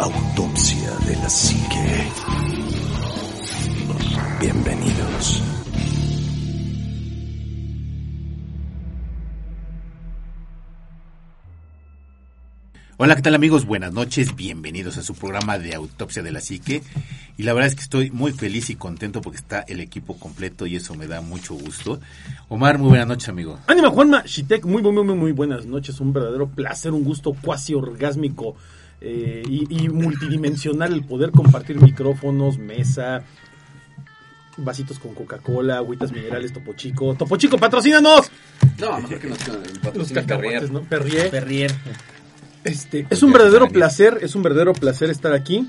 Autopsia de la Psique. Bienvenidos. Hola, ¿qué tal amigos? Buenas noches, bienvenidos a su programa de Autopsia de la Psique. Y la verdad es que estoy muy feliz y contento porque está el equipo completo y eso me da mucho gusto. Omar, muy buenas noches, amigo. Ánima Juanma, Shitek, muy, muy, muy, muy buenas noches. Un verdadero placer, un gusto cuasi orgásmico eh, y, y multidimensional el poder compartir micrófonos, mesa, vasitos con Coca-Cola, agüitas minerales, Topo Chico. Topo Chico, patrocínanos. No, mejor que nos Los cacahuates, Perrier. ¿no? Perrier. Perrier. Este, es un verdadero placer, es un verdadero placer estar aquí.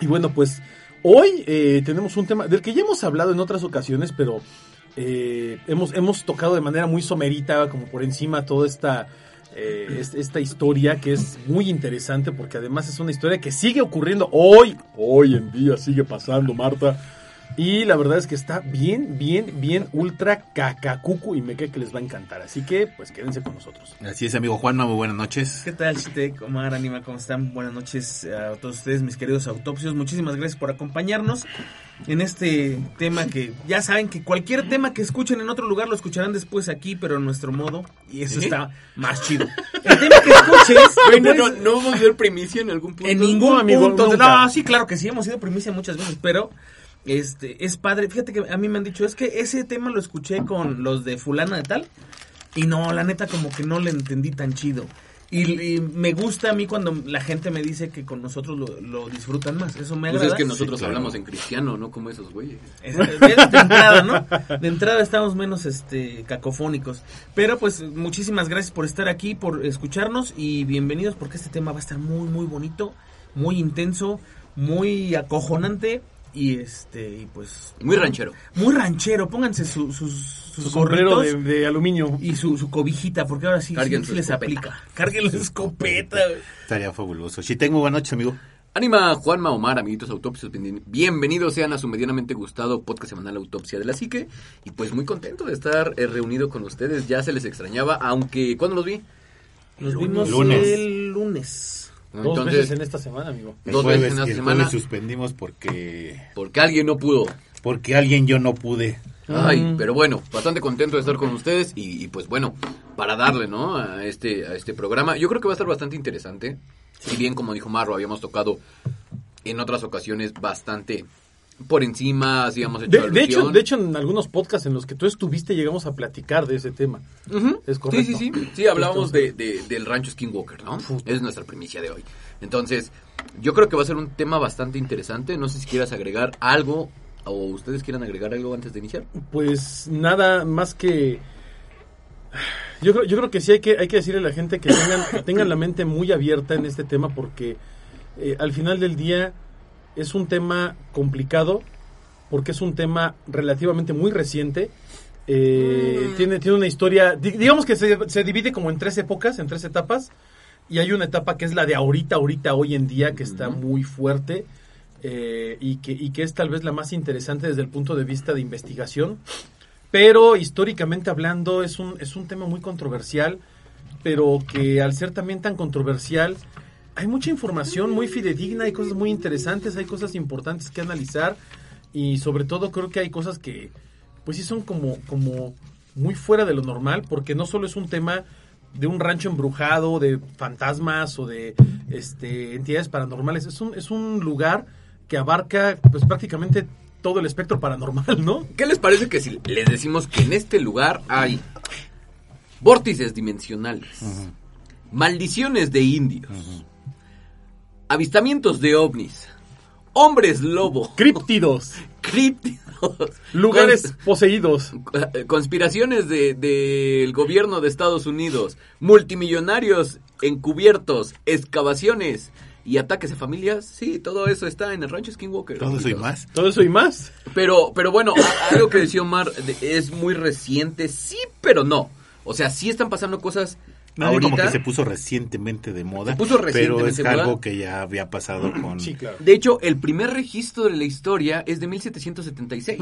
Y bueno, pues hoy eh, tenemos un tema del que ya hemos hablado en otras ocasiones, pero eh, hemos, hemos tocado de manera muy somerita, como por encima, toda esta, eh, es- esta historia que es muy interesante porque además es una historia que sigue ocurriendo hoy, hoy en día sigue pasando, Marta. Y la verdad es que está bien, bien, bien ultra cacacucu y me cae que les va a encantar. Así que, pues quédense con nosotros. Así es, amigo Juanma, muy buenas noches. ¿Qué tal, Chitek, Omar, Anima? ¿Cómo están? Buenas noches a todos ustedes, mis queridos autopsios. Muchísimas gracias por acompañarnos en este tema que ya saben que cualquier tema que escuchen en otro lugar lo escucharán después aquí, pero en nuestro modo. Y eso ¿Sí? está más chido. El tema que escuches. Güey, no, puedes- no, no a ver primicia en algún punto. en ningún No, amigo, punto. no, sí, claro que sí, hemos sido primicia muchas veces, pero este es padre. Fíjate que a mí me han dicho, es que ese tema lo escuché con los de fulana de tal y no, la neta como que no le entendí tan chido. Y, y me gusta a mí cuando la gente me dice que con nosotros lo, lo disfrutan más. Eso me Pues agrada. es que nosotros Sí, claro. hablamos en cristiano, no como esos güeyes. Es- es de entrada, ¿no? De entrada estamos menos este cacofónicos. Pero pues muchísimas gracias por estar aquí, por escucharnos y bienvenidos porque este tema va a estar muy muy bonito, muy intenso, muy acojonante y este y pues Muy ranchero. muy ranchero. Pónganse su- sus sus Su sombrero de, aluminio. y su, su cobijita porque ahora sí, Carguen sí su les escopeta. aplica. Carguen la escopeta. güey. Estaría fabuloso. Shitek, muy buenas noches, amigo. Anima, Juanma, Omar, amiguitos autopsios, bien- bienvenidos sean a su medianamente gustado podcast semanal Autopsia de la Psique. Y pues muy contento de estar eh, reunido con ustedes, ya se les extrañaba, aunque... ¿Cuándo los vi? Nos vimos Lunes. el lunes. Dos Entonces, veces en esta semana, amigo. El Dos jueves, veces en el semana. suspendimos porque porque alguien no pudo. porque alguien yo no pude. Ay, pero bueno, bastante contento de estar con ustedes y, y, pues bueno, para darle, ¿no? A este, a este programa. Yo creo que va a estar bastante interesante. Si bien, como dijo Marro, habíamos tocado en otras ocasiones bastante por encima, hemos hecho De, de hecho, de hecho, en algunos podcasts en los que tú estuviste llegamos a platicar de ese tema. Es correcto. Sí, sí, sí. Sí, hablábamos de, de- del rancho Skinwalker, ¿no? Es nuestra primicia de hoy. Entonces, yo creo que va a ser un tema bastante interesante. No sé si quieras agregar algo o ustedes quieran agregar algo antes de iniciar. Pues nada más que... Yo creo, yo creo que sí hay que, hay que decirle a la gente que tengan, que tengan la mente muy abierta en este tema porque eh, al final del día es un tema complicado porque es un tema relativamente muy reciente. Eh, tiene, tiene una historia, di- digamos que se, se divide como en tres épocas, en tres etapas. Y hay una etapa que es la de ahorita, ahorita, hoy en día, que está muy fuerte eh, y, que, y que es tal vez la más interesante desde el punto de vista de investigación. Pero históricamente hablando es un, es un tema muy controversial, pero que al ser también tan controversial, hay mucha información muy fidedigna, hay cosas muy interesantes, hay cosas importantes que analizar y sobre todo creo que hay cosas que pues sí son como, como muy fuera de lo normal, porque no solo es un tema de un rancho embrujado, de fantasmas o de este, entidades paranormales, es un, es un lugar que abarca pues prácticamente todo el espectro paranormal, ¿no? ¿Qué les parece que si les decimos que en este lugar hay vórtices dimensionales, maldiciones de indios, avistamientos de ovnis, hombres lobo, Críptidos, críptidos, lugares poseídos. cons- conspiraciones del de, del gobierno de Estados Unidos, multimillonarios encubiertos, excavaciones y ataques a familias? Sí, todo eso está en el rancho Skinwalker. Todo eso y más. Todo eso y más. Pero, pero bueno, algo que decía Omar de- es muy reciente, sí, pero no. O sea, sí están pasando cosas Nadie como ahorita. que se puso recientemente de moda. Se puso Pero es recientemente de moda. algo que ya había pasado con... Sí, claro. De hecho, el primer registro de la historia es de 1776,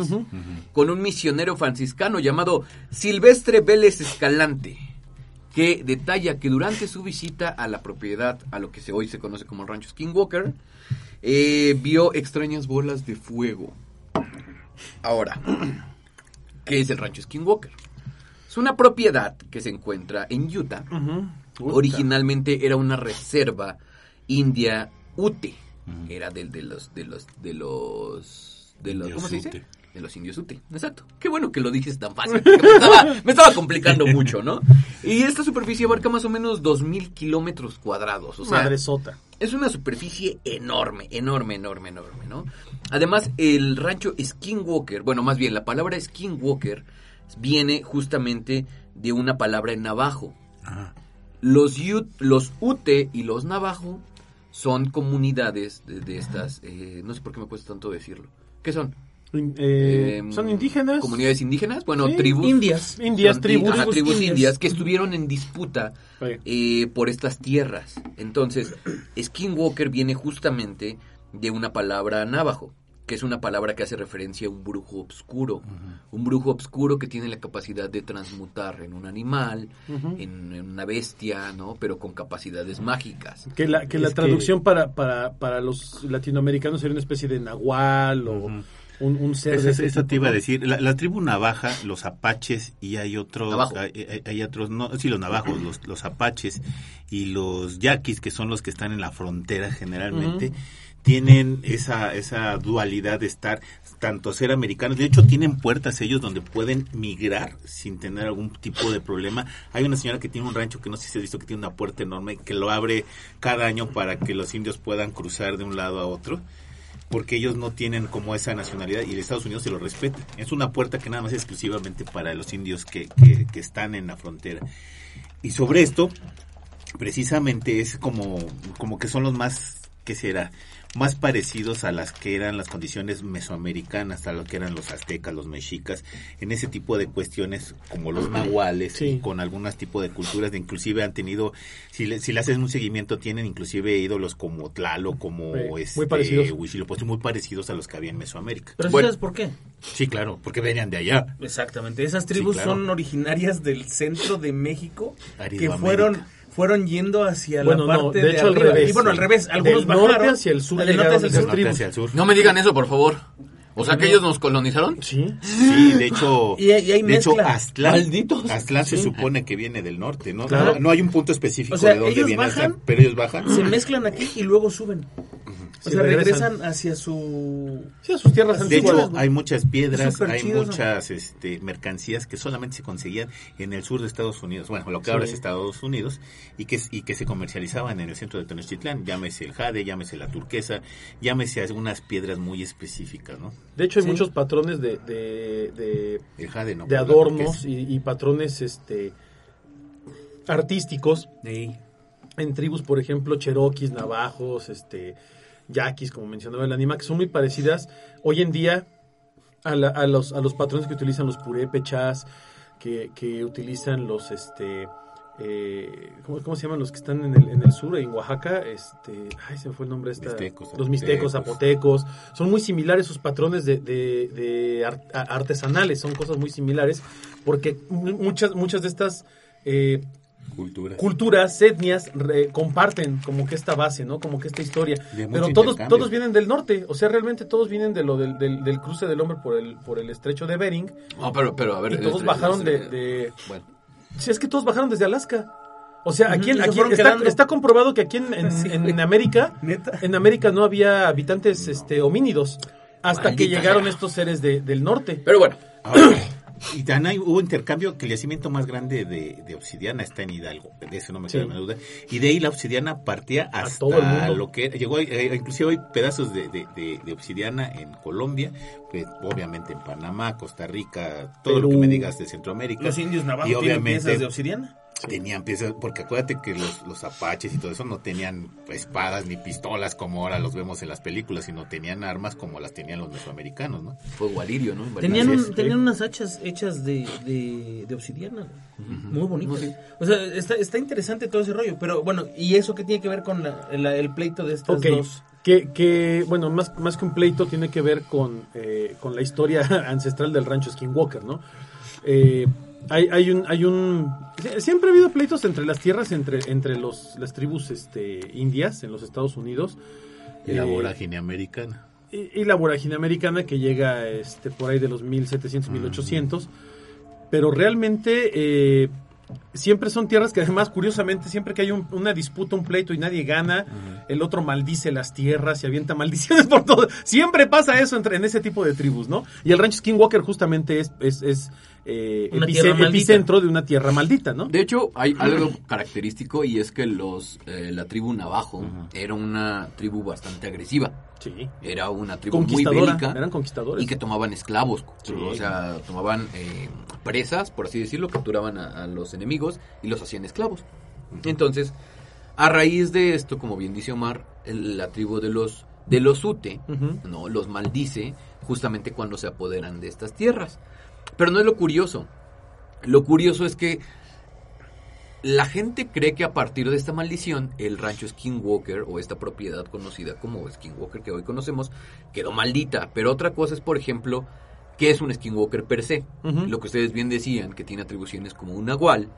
con un misionero franciscano llamado Silvestre Vélez Escalante. que detalla que durante su visita a la propiedad, a lo que hoy se conoce como el rancho Skinwalker, eh, vio extrañas bolas de fuego. Ahora, ¿qué es el rancho Skinwalker? Es una propiedad que se encuentra en Utah. Originalmente era una reserva india Ute. Era del de los de los de los de los ¿cómo se dice? De los indios Ute. Exacto. Qué bueno que lo dices tan fácil. Me estaba, me estaba complicando mucho, ¿no? Y esta superficie abarca más o menos 2.000 kilómetros cuadrados. O sea, Madre sota. es una superficie enorme, enorme, enorme, enorme, ¿no? Además, el rancho Skinwalker, bueno, más bien, la palabra Skinwalker viene justamente de una palabra en navajo. Ajá. Los, Ute, los Ute y los Navajo son comunidades de, de estas, eh, no sé por qué me cuesta tanto decirlo. ¿Qué son? In- eh, Em, ¿Son indígenas? Comunidades indígenas, bueno, Sí, tribus. Indias. Indias, Son- tribus. ajá, tribus indias. indias que estuvieron en disputa eh, por estas tierras. Entonces, Skinwalker viene justamente de una palabra navajo, que es una palabra que hace referencia a un brujo obscuro. Un brujo obscuro que tiene la capacidad de transmutar en un animal, en, en una bestia, ¿no? Pero con capacidades mágicas. Que la, que la que- traducción para, para, para los latinoamericanos sería una especie de nahual o un, un ser Eso, de ese eso tipo, te iba a decir. La, la tribu navaja, los apaches y hay otros, Navajo. hay, hay- hay otros, no, sí, los navajos, los, los apaches y los yaquis, que son los que están en la frontera generalmente, tienen esa, esa dualidad de estar, tanto ser americanos, de hecho tienen puertas ellos donde pueden migrar sin tener algún tipo de problema. Hay una señora que tiene un rancho que no sé si se ha visto que tiene una puerta enorme que lo abre cada año para que los indios puedan cruzar de un lado a otro porque ellos no tienen como esa nacionalidad y Estados Unidos se lo respeta. Es una puerta que nada más es exclusivamente para los indios que, que, que están en la frontera. Y sobre esto, precisamente es como, como que son los más, ¿qué será? Más parecidos a las que eran las condiciones mesoamericanas, a lo que eran los aztecas, los mexicas, en ese tipo de cuestiones como los nahuales Sí. y con algunos tipos de culturas, de inclusive han tenido, si le, si le haces un seguimiento, tienen inclusive ídolos como Tlalo, como Sí, muy este, parecidos. Huitzilopochtli, muy parecidos a los que había en Mesoamérica. Pero ¿sí Bueno. ¿sabes por qué? Sí, claro, porque venían de allá. Exactamente. Esas tribus claro. son originarias del centro de México que fueron fueron yendo hacia Bueno, la no, parte de de, hecho, al revés. Y bueno, al revés. Algunos Del norte bajaron hacia el sur Del norte llegaron hacia el. Norte tribus. hacia el sur. No me digan eso, por favor. O sea, que ellos nos colonizaron. Sí. Sí, de hecho, Y hay- y hay de hecho mezcla. Aztlán, Malditos. Aztlán se Sí. supone que viene del norte, ¿no? Claro. No, no hay un punto específico O sea, de dónde ellos viene bajan, Aztlán, pero ellos bajan. Se mezclan aquí y luego suben. O Sí, sea, regresan. regresan hacia su... Sí, a sus tierras De antiguas. hecho, hay muchas piedras, hay chido, ¿no? muchas este, mercancías que solamente se conseguían en el sur de Estados Unidos, bueno, lo que Sí. ahora es Estados Unidos, y que, y que se comercializaban en el centro de Tenochtitlán, llámese el jade, llámese la turquesa, llámese algunas piedras muy específicas, ¿no? De hecho, hay Sí. muchos patrones de, de, de, El jade no. de adornos y patrones este artísticos en tribus, por ejemplo, cheroquis, navajos, este, yaquis, como mencionaba el anima, que son muy parecidas hoy en día a, la- a los, a los patrones que utilizan los purépechas, que, que utilizan los, este, eh, ¿cómo, cómo se llaman los que están en el, en el sur, en Oaxaca? Este, ay, se me fue el nombre. Esta, Mixtecos, los mixtecos, zapotecos. Son muy similares sus patrones de, artesanales, son cosas muy similares, porque mu- muchas, muchas de estas... eh, Cultura. culturas, etnias re- comparten como que esta base, ¿no? Como que esta historia. De Pero todos, todos vienen del norte, o sea, realmente todos vienen de lo del, del, del cruce del hombre por el, por el estrecho de Bering. No, pero, pero a ver. Y todos bajaron de, de- Bueno. Sí, es que todos bajaron desde Alaska. O sea, aquí, en- aquí está, comprobado que aquí en, en- Sí, en güey. América, Neta. en América no había habitantes este, homínidos hasta que llegaron estos seres de- del norte. Pero bueno. Y tan hay, hubo intercambio que el yacimiento más grande de, de obsidiana está en Hidalgo, de eso no me Sí. queda la duda. Y de ahí la obsidiana partía hasta lo que llegó, eh, inclusive hay pedazos de, de- de- de obsidiana en Colombia, pues, obviamente en Panamá, Costa Rica, todo lo que me digas de Centroamérica. Los indios navajos Y tienen obviamente- piezas de obsidiana. Tenían piezas, porque acuérdate que los, los apaches y todo eso no tenían espadas ni pistolas como ahora los vemos en las películas, sino tenían armas como las tenían los mesoamericanos, ¿no? Fue Gualirio, ¿no? Tenían, un- tenían unas hachas hechas de, de, de obsidiana. Muy bonitas. O sea, está, está interesante todo ese rollo. Pero bueno, ¿y eso qué tiene que ver con la- la- el pleito de estas Ok, dos? que, que, bueno, más, más que un pleito tiene que ver con, eh, con la historia ancestral del rancho Skinwalker, ¿no? Eh, hay, hay un, hay un, siempre ha habido pleitos entre las tierras, entre, entre los, las tribus este, indias en los Estados Unidos. Y la Eh, vorágine americana. y, y la vorágine americana que llega este, por ahí de los 1700, 1800. Pero realmente eh, siempre son tierras que además, curiosamente, siempre que hay un- una disputa, un pleito y nadie gana, el otro maldice las tierras y avienta maldiciones por todo. Siempre pasa eso entre, en ese tipo de tribus, ¿no? Y el rancho Skinwalker justamente es, es, es, eh, epice- epicentro de una tierra maldita, ¿no? De hecho, hay algo característico y es que los eh, la tribu Navajo era una tribu bastante agresiva. Sí. Era una tribu muy bélica Eran conquistadores. y que tomaban esclavos. Sí. O sea, tomaban eh, presas, por así decirlo, capturaban a, a los enemigos y los hacían esclavos. Entonces, a raíz de esto, como bien dice Omar, el- la tribu de los de los Ute, no los maldice justamente cuando se apoderan de estas tierras. Pero no es lo curioso. Lo curioso es que la gente cree que a partir de esta maldición, el rancho Skinwalker o esta propiedad conocida como Skinwalker que hoy conocemos, quedó maldita. Pero otra cosa es, por ejemplo, ¿qué es un Skinwalker per se? Lo que ustedes bien decían, que tiene atribuciones como un nahual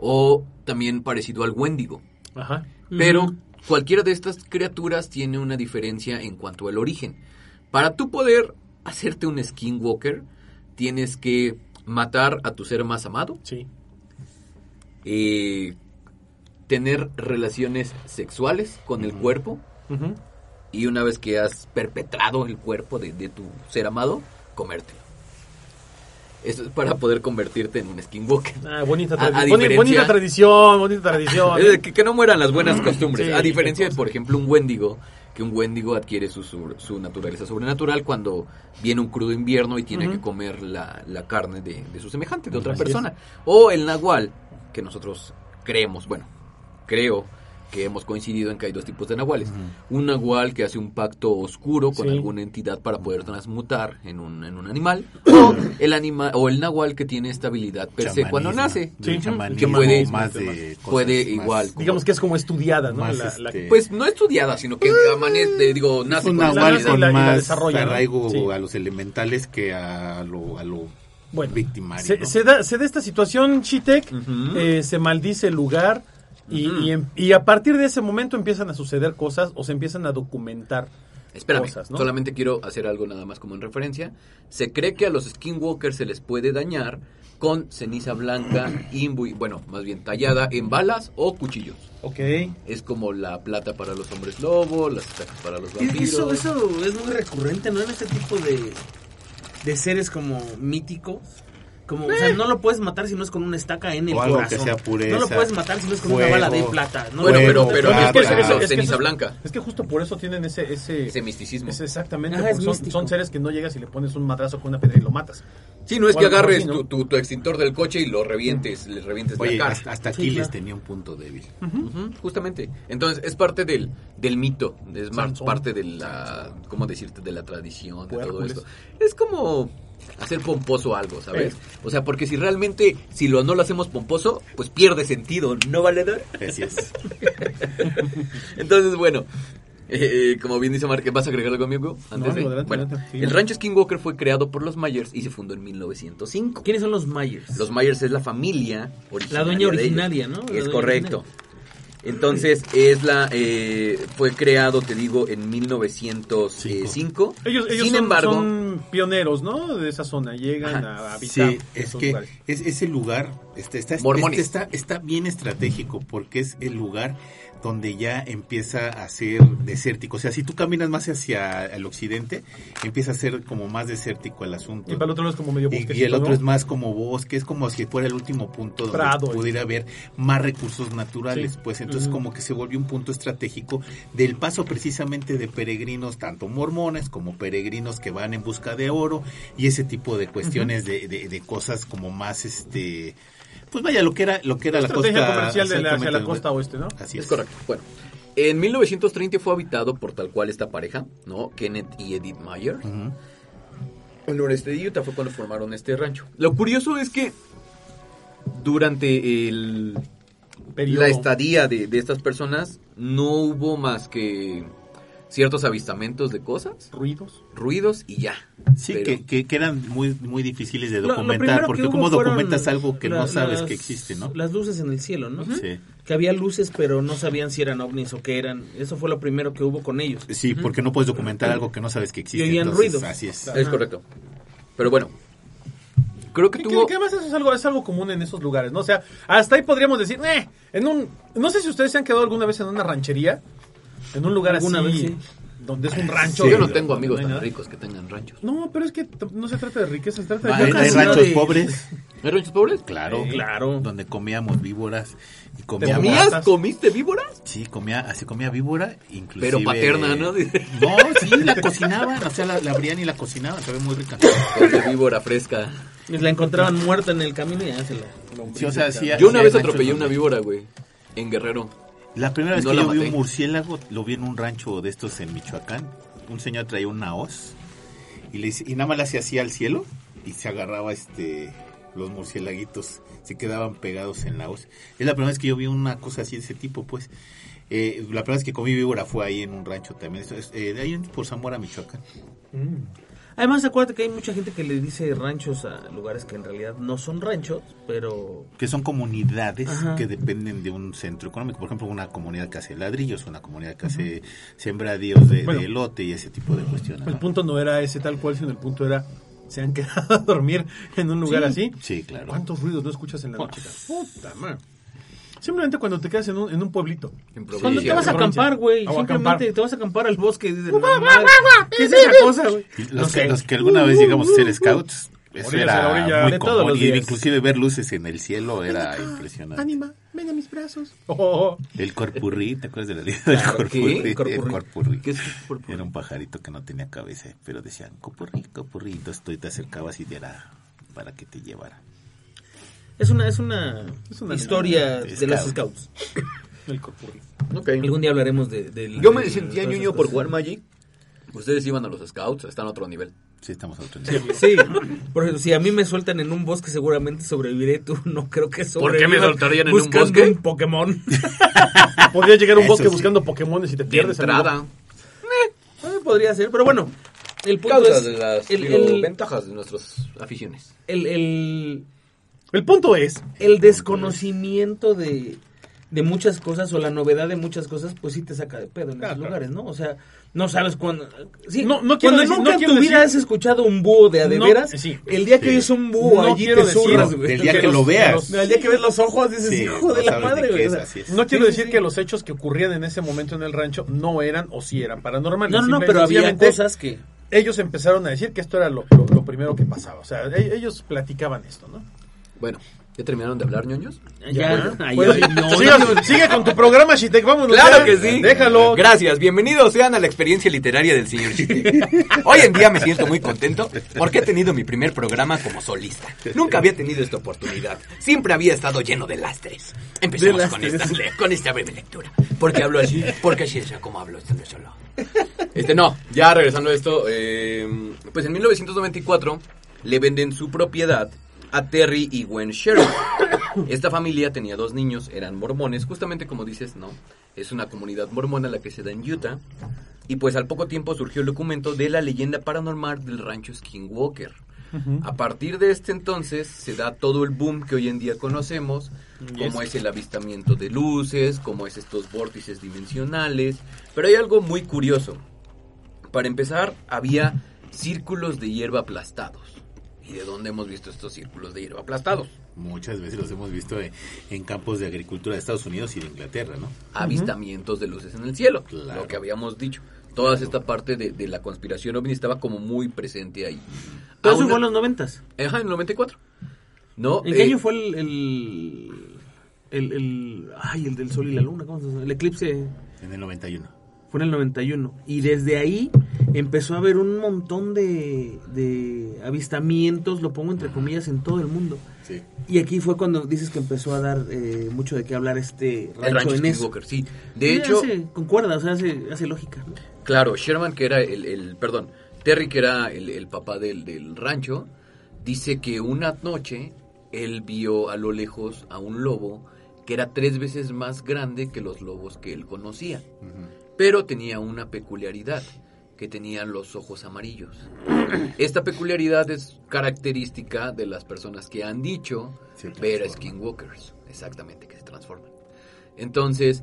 o también parecido al Wendigo. Ajá. Pero cualquiera de estas criaturas tiene una diferencia en cuanto al origen. Para tú poder hacerte un skinwalker, tienes que matar a tu ser más amado, Sí. eh, tener relaciones sexuales con el cuerpo y una vez que has perpetrado el cuerpo de, de tu ser amado, comértelo. Eso es para poder convertirte en un skinwalker. Ah, bonita, A- a tradi- boni- bonita tradición, bonita tradición. Que, que no mueran las buenas costumbres. Sí, a diferencia de, por ejemplo, un Wendigo, que un Wendigo adquiere su, su, su naturaleza sobrenatural cuando viene un crudo invierno y tiene que comer la, la carne de, de su semejante, de otra Así es. persona. O el Nahual, que nosotros creemos, bueno, creo que hemos coincidido en que hay dos tipos de nahuales. Un nahual que hace un pacto oscuro con Sí. alguna entidad para poder transmutar en un, en un animal. O el, anima, o el nahual que tiene esta habilidad per se cuando nace. Sí, que puede- más de puede más- igual. Digamos que es como estudiada, ¿no? La- la- este, Pues no estudiada, sino que amanece, digo, nace un con nahual con la- más ¿no? arraigo Sí. a los elementales que a lo, a lo Bueno, victimario. se, ¿no? se da, se da esta situación, Chitek, eh, se maldice el lugar y, em- y a partir de ese momento empiezan a suceder cosas o se empiezan a documentar. Espérame, cosas, ¿no? solamente quiero hacer algo nada más como en referencia. Se cree que a los skinwalkers se les puede dañar con ceniza blanca, imbui, bueno, más bien tallada en balas o cuchillos. Ok. Es como la plata para los hombres lobo, las estacas para los Y vampiros. Eso, eso es muy recurrente, ¿no? En este tipo de, de seres como míticos. Como, o sea, no lo puedes matar si no es con una estaca en el O algo que corazón. sea pureza, no lo puedes matar si no es con fuego. una bala de plata. No Bueno, pero, pero es que eso- es que ceniza blanca. Es que justo por eso tienen ese... ese, Ese misticismo. exactamente, Ajá, es porque son, seres que no llegas y le pones un madrazo con una piedra y lo matas. Sí, no es O que agarres así, ¿no? tu, tu- tu extintor del coche y lo revientes, le revientes Oye, la cara. hasta, hasta Sí, Aquiles claro. tenía un punto débil. Justamente. Entonces, es parte del, del mito, es más parte de la, ¿cómo decirte? De la tradición, de todo esto. Es como hacer pomposo algo, ¿sabes? O sea, porque si realmente, si lo no lo hacemos pomposo, pues pierde sentido, ¿no, valedor? Así es. Entonces, bueno, eh, eh, como bien dice Mark, ¿vas a agregar algo, amigo? Antes No, de- adelante, bueno, adelante, sí. el rancho Skinwalker fue creado por los Myers y se fundó en 1905. ¿Quiénes son los Myers? Los Myers es la familia originaria. La dueña de ellos. originaria, ¿no? La Es correcto. Entonces, es la eh, fue creado, te digo, en 1905. Ellos, ellos Sin son, embargo, son pioneros, ¿no? De esa zona. Llegan a habitar Sí, es que lugares. es, ese lugar este, está, Mormones. este está, está bien estratégico porque es el lugar donde ya empieza a ser desértico. O sea, si tú caminas más hacia el occidente, empieza a ser como más desértico el asunto. Y para el otro lado es como medio bosque. y el otro es más como bosque, es como si fuera el último punto donde Prado, pudiera haber más recursos naturales, Sí. pues entonces como que se volvió un punto estratégico del paso precisamente de peregrinos, tanto mormones como peregrinos que van en busca de oro y ese tipo de cuestiones de, de- de cosas como más este pues vaya lo que era lo que era la estrategia costa comercial de la, hacia la costa oeste, ¿no? Así es es. correcto. Bueno, en 1930 fue habitado por tal cual esta pareja, ¿no? Kenneth y Edith Meyer. Ujú. El noreste de Utah fue cuando formaron este rancho. Lo curioso es que durante el Periodo. la estadía de, de estas personas no hubo más que ciertos avistamientos de cosas, Ruidos. ruidos y ya. Sí, Pero- que, que, que eran muy muy difíciles de Lo- lo documentar, porque que ¿cómo documentas algo que no sabes las- que existe, no? Las luces en el cielo, ¿no? Sí. Que había luces, pero no sabían si eran ovnis o qué eran. Eso fue lo primero que hubo con ellos. Sí, porque no puedes documentar algo que no sabes que existe. Y oían entonces, ruidos. Así es. Es correcto. Pero bueno, creo que Que, tuvo... que además eso es algo, es algo común en esos lugares, ¿no? O sea, hasta ahí podríamos decir, eh, en un, no sé si ustedes se han quedado alguna vez en una ranchería, en un lugar Alguna así, vez, sí. donde es un rancho. Yo no tengo amigos tan ricos que tengan ranchos. No, pero es que no se trata de riqueza, se trata de... Ah, Hay, hay ranchos de- pobres, ¿Hay ranchos pobres? claro, Sí, claro. donde comíamos víboras y comíamos... ¿Comías? ¿Comías? ¿Comiste víboras? Sí, comía, así comía víbora, inclusive... Pero paterna, ¿no? No, sí, la cocinaban, o sea, la, la abrían y la cocinaban, sabe muy rica. Comí víbora fresca. Y la encontraban muerta en el camino y ya se la... Sí, o sea, sí, Yo una vez atropellé una víbora, güey. En Guerrero. La primera vez No que la yo vi un murciélago, lo vi en un rancho de estos en Michoacán. Un señor traía una hoz y, le, y nada más le hacía así al cielo y se agarraba este los murciélaguitos, se quedaban pegados en la hoz. Es la primera vez que yo vi una cosa así de ese tipo, pues. Eh, la primera vez que comí víbora fue ahí en un rancho también, Esto es, eh, de ahí en- por Zamora, Michoacán. Además, acuérdate que hay mucha gente que le dice ranchos a lugares que en realidad no son ranchos, pero... Que son comunidades Ajá. que dependen de un centro económico. Por ejemplo, una comunidad que hace ladrillos, una comunidad que hace sembradíos de, Bueno. de elote y ese tipo de cuestiones. El ¿no? punto no era ese tal cual, sino el punto era, se han quedado a dormir en un lugar así. Sí, claro. ¿Cuántos ruidos no escuchas en la noche? Puta madre. Simplemente cuando te quedas en un, en un pueblito. Cuando te vas a acampar, güey, simplemente acampar. te vas a acampar al bosque dices, "No ¿qué es esa cosa, güey? Los, sé. los que alguna vez llegamos a ser scouts, eso era orilla. muy De todos común. los Y días. inclusive ver luces en el cielo era impresionante. Anima, ven a mis brazos. Oh, El corpurrí, ¿te acuerdas de la vida del Claro, ¿qué? corpurrí? El Corpurrí. corpurrí. ¿Qué es corpurrí? Era un pajarito que no tenía cabeza, pero decían corpurrí, corpurrí. Entonces tú te acercabas y era para que te llevara. Es una, es una, Es una historia de de los scout. scouts. el corpurri. Ok. Algún día hablaremos de... del- Yo me de- sentía de ñoño por jugar Magic. Ustedes iban a los scouts, están a otro nivel. Sí, estamos a otro nivel. Sí, por ejemplo, si a mí me sueltan en un bosque seguramente sobreviviré, tú no creo que ¿Por qué me soltarían en un buscando bosque? un Pokémon. Podría llegar a un Eso bosque sí. buscando Pokémones y te De pierdes. amigo. entrada. Eh, Podría ser, pero bueno, el punto Causas es de las el, digo, el- ventajas de nuestras aficiones. el- el- El punto es, el desconocimiento de, de muchas cosas o la novedad de muchas cosas, pues sí te saca de pedo en Ah, esos claro. lugares, ¿no? O sea, no sabes cuándo... Sí, No- no quiero cuando decir- nunca no en tu vida has escuchado un búho de a de No, veras, sí. el día que Sí. oyes un búho No allí te zurras, güey. Del día que los- lo veas. los- El día que ves los ojos dices, Sí, hijo no de la madre, güey. O sea, no quiero Sí, decir sí, que sí. los hechos que ocurrían en ese momento en el rancho no eran o sí eran paranormales. No, no, pero había cosas que... Ellos empezaron a decir que esto era lo, lo- lo primero que pasaba. O sea, e- ellos platicaban esto, ¿no? Bueno, ¿ya terminaron de hablar, ñoños? Ya, Pues, ay, no, sigue, no, sigue con tu programa, Shitek, vámonos. Claro ya. que sí. Déjalo. Gracias, bienvenidos sean a la experiencia literaria del señor Chite. Hoy en día me siento muy contento porque he tenido mi primer programa como solista. Nunca había tenido esta oportunidad. Siempre había estado lleno de lastres. Empecemos De con esta, le- con esta breve lectura. Porque hablo así, porque así es como hablo, esto no es solo. Este no, ya regresando a esto, eh, pues en 1994 le venden su propiedad a Terry y Gwen Sherman. Esta familia tenía dos niños, eran mormones, justamente como dices, ¿no? Es una comunidad mormona la que se da en Utah. Y pues al poco tiempo surgió el documento de la leyenda paranormal del rancho Skinwalker. A partir de este entonces se da todo el boom que hoy en día conocemos, como es el avistamiento de luces, como es estos vórtices dimensionales. Pero hay algo muy curioso. Para empezar, había círculos de hierba aplastados. ¿Y de dónde hemos visto estos círculos de hierba aplastados? Muchas veces los hemos visto en, en campos de agricultura de Estados Unidos y de Inglaterra, ¿no? avistamientos de luces en el cielo, Claro. lo que habíamos dicho. Toda esta parte de, de la conspiración ovni estaba como muy presente ahí. Aún- eso fue en los noventas. Ajá, en el 94. ¿No? ¿En qué Eh, año fue el, el, el, el- ay, el del sol y la luna? ¿Cómo se llama? El eclipse En el 91. fue en el 91. Y desde ahí empezó a haber un montón de, de avistamientos, lo pongo entre comillas, en todo el mundo. Sí. Y aquí fue cuando dices que empezó a dar eh, mucho de qué hablar este rancho, El rancho en eso. Skinwalker, sí. De hecho, hace- concuerda, o sea, hace, hace lógica. ¿no? claro, Sherman, que era el, el- perdón, Terry, que era el, el papá del, del rancho, dice que una noche él vio a lo lejos a un lobo que era tres veces más grande que los lobos que él conocía. pero tenía una peculiaridad, que tenía los ojos amarillos. Esta peculiaridad es característica de las personas que han dicho ver a skinwalkers, exactamente, que se transforman. Entonces,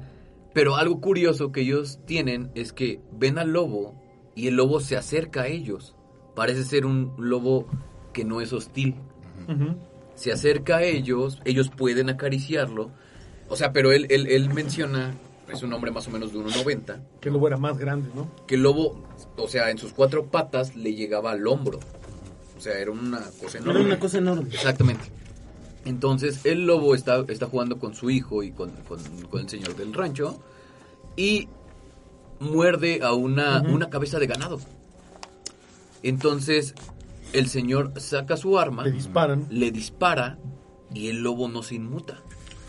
pero algo curioso que ellos tienen es que ven al lobo y el lobo se acerca a ellos. Parece ser un lobo que no es hostil. Se acerca a ellos, ellos pueden acariciarlo. O sea, pero él, él, él menciona, es un hombre más o menos de 1,90, Que luego era más grande, ¿no? que el lobo, o sea, en sus cuatro patas le llegaba al hombro. O sea, era una cosa Era enorme. una cosa enorme. Exactamente. Entonces el lobo está, está jugando con su hijo y con, con- con el señor del rancho y muerde a una, una cabeza de ganado. Entonces el señor saca su arma, Le disparan. le dispara y el lobo no se inmuta.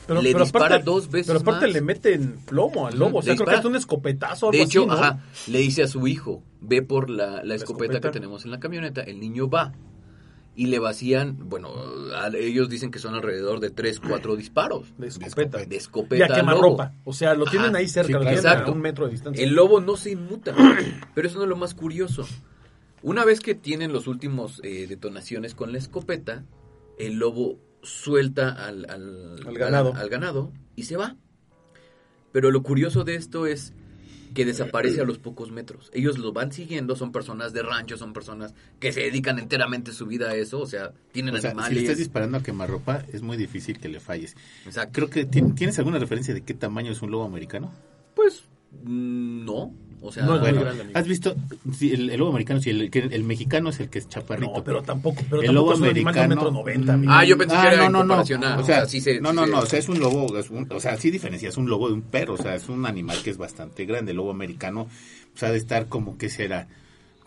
Pero, le pero dispara aparte, dos veces Pero aparte más. le meten plomo al lobo. O sea, creo que dispara. es un escopetazo algo De hecho, así, ¿no? ajá, le dice a su hijo, ve por la, la escopeta, escopeta. que tenemos en la camioneta, el niño va y le vacían, bueno, a- ellos dicen que son alrededor de 3, 4 disparos De escopeta. de Y escopeta. a al quemarropa. lobo. O sea, lo tienen Ajá, ahí cerca, sí, lo tienen a Exacto. un metro de distancia. El lobo no se inmuta, pero eso no es lo más curioso. Una vez que tienen los últimos eh, detonaciones con la escopeta, el lobo suelta al, al, Al ganado. al ganado y se va. Pero lo curioso de esto es que desaparece a los pocos metros. Ellos lo van siguiendo, son personas de rancho, son personas que se dedican enteramente su vida a eso, o sea, tienen O sea, si le animales. estás disparando a quemarropa, es muy difícil que le falles. Exacto. Creo que ti- tienes alguna referencia de qué tamaño es un lobo americano. Pues mm, no, o sea, No es muy Bueno, grande, amigo. has visto sí, el, el lobo americano, sí, el, que- el mexicano es el que es chaparrito. No, pero tampoco, pero el lobo americano. metro noventa, amigo. Ah, yo pensé que era no, no, a- O o sea, sea, sí se- no, sí no, no, o sea, es un lobo, es un- o sea, sí diferencia, es un lobo de un perro, o sea, es un animal que es bastante grande. El lobo americano, o sea, de estar como que será,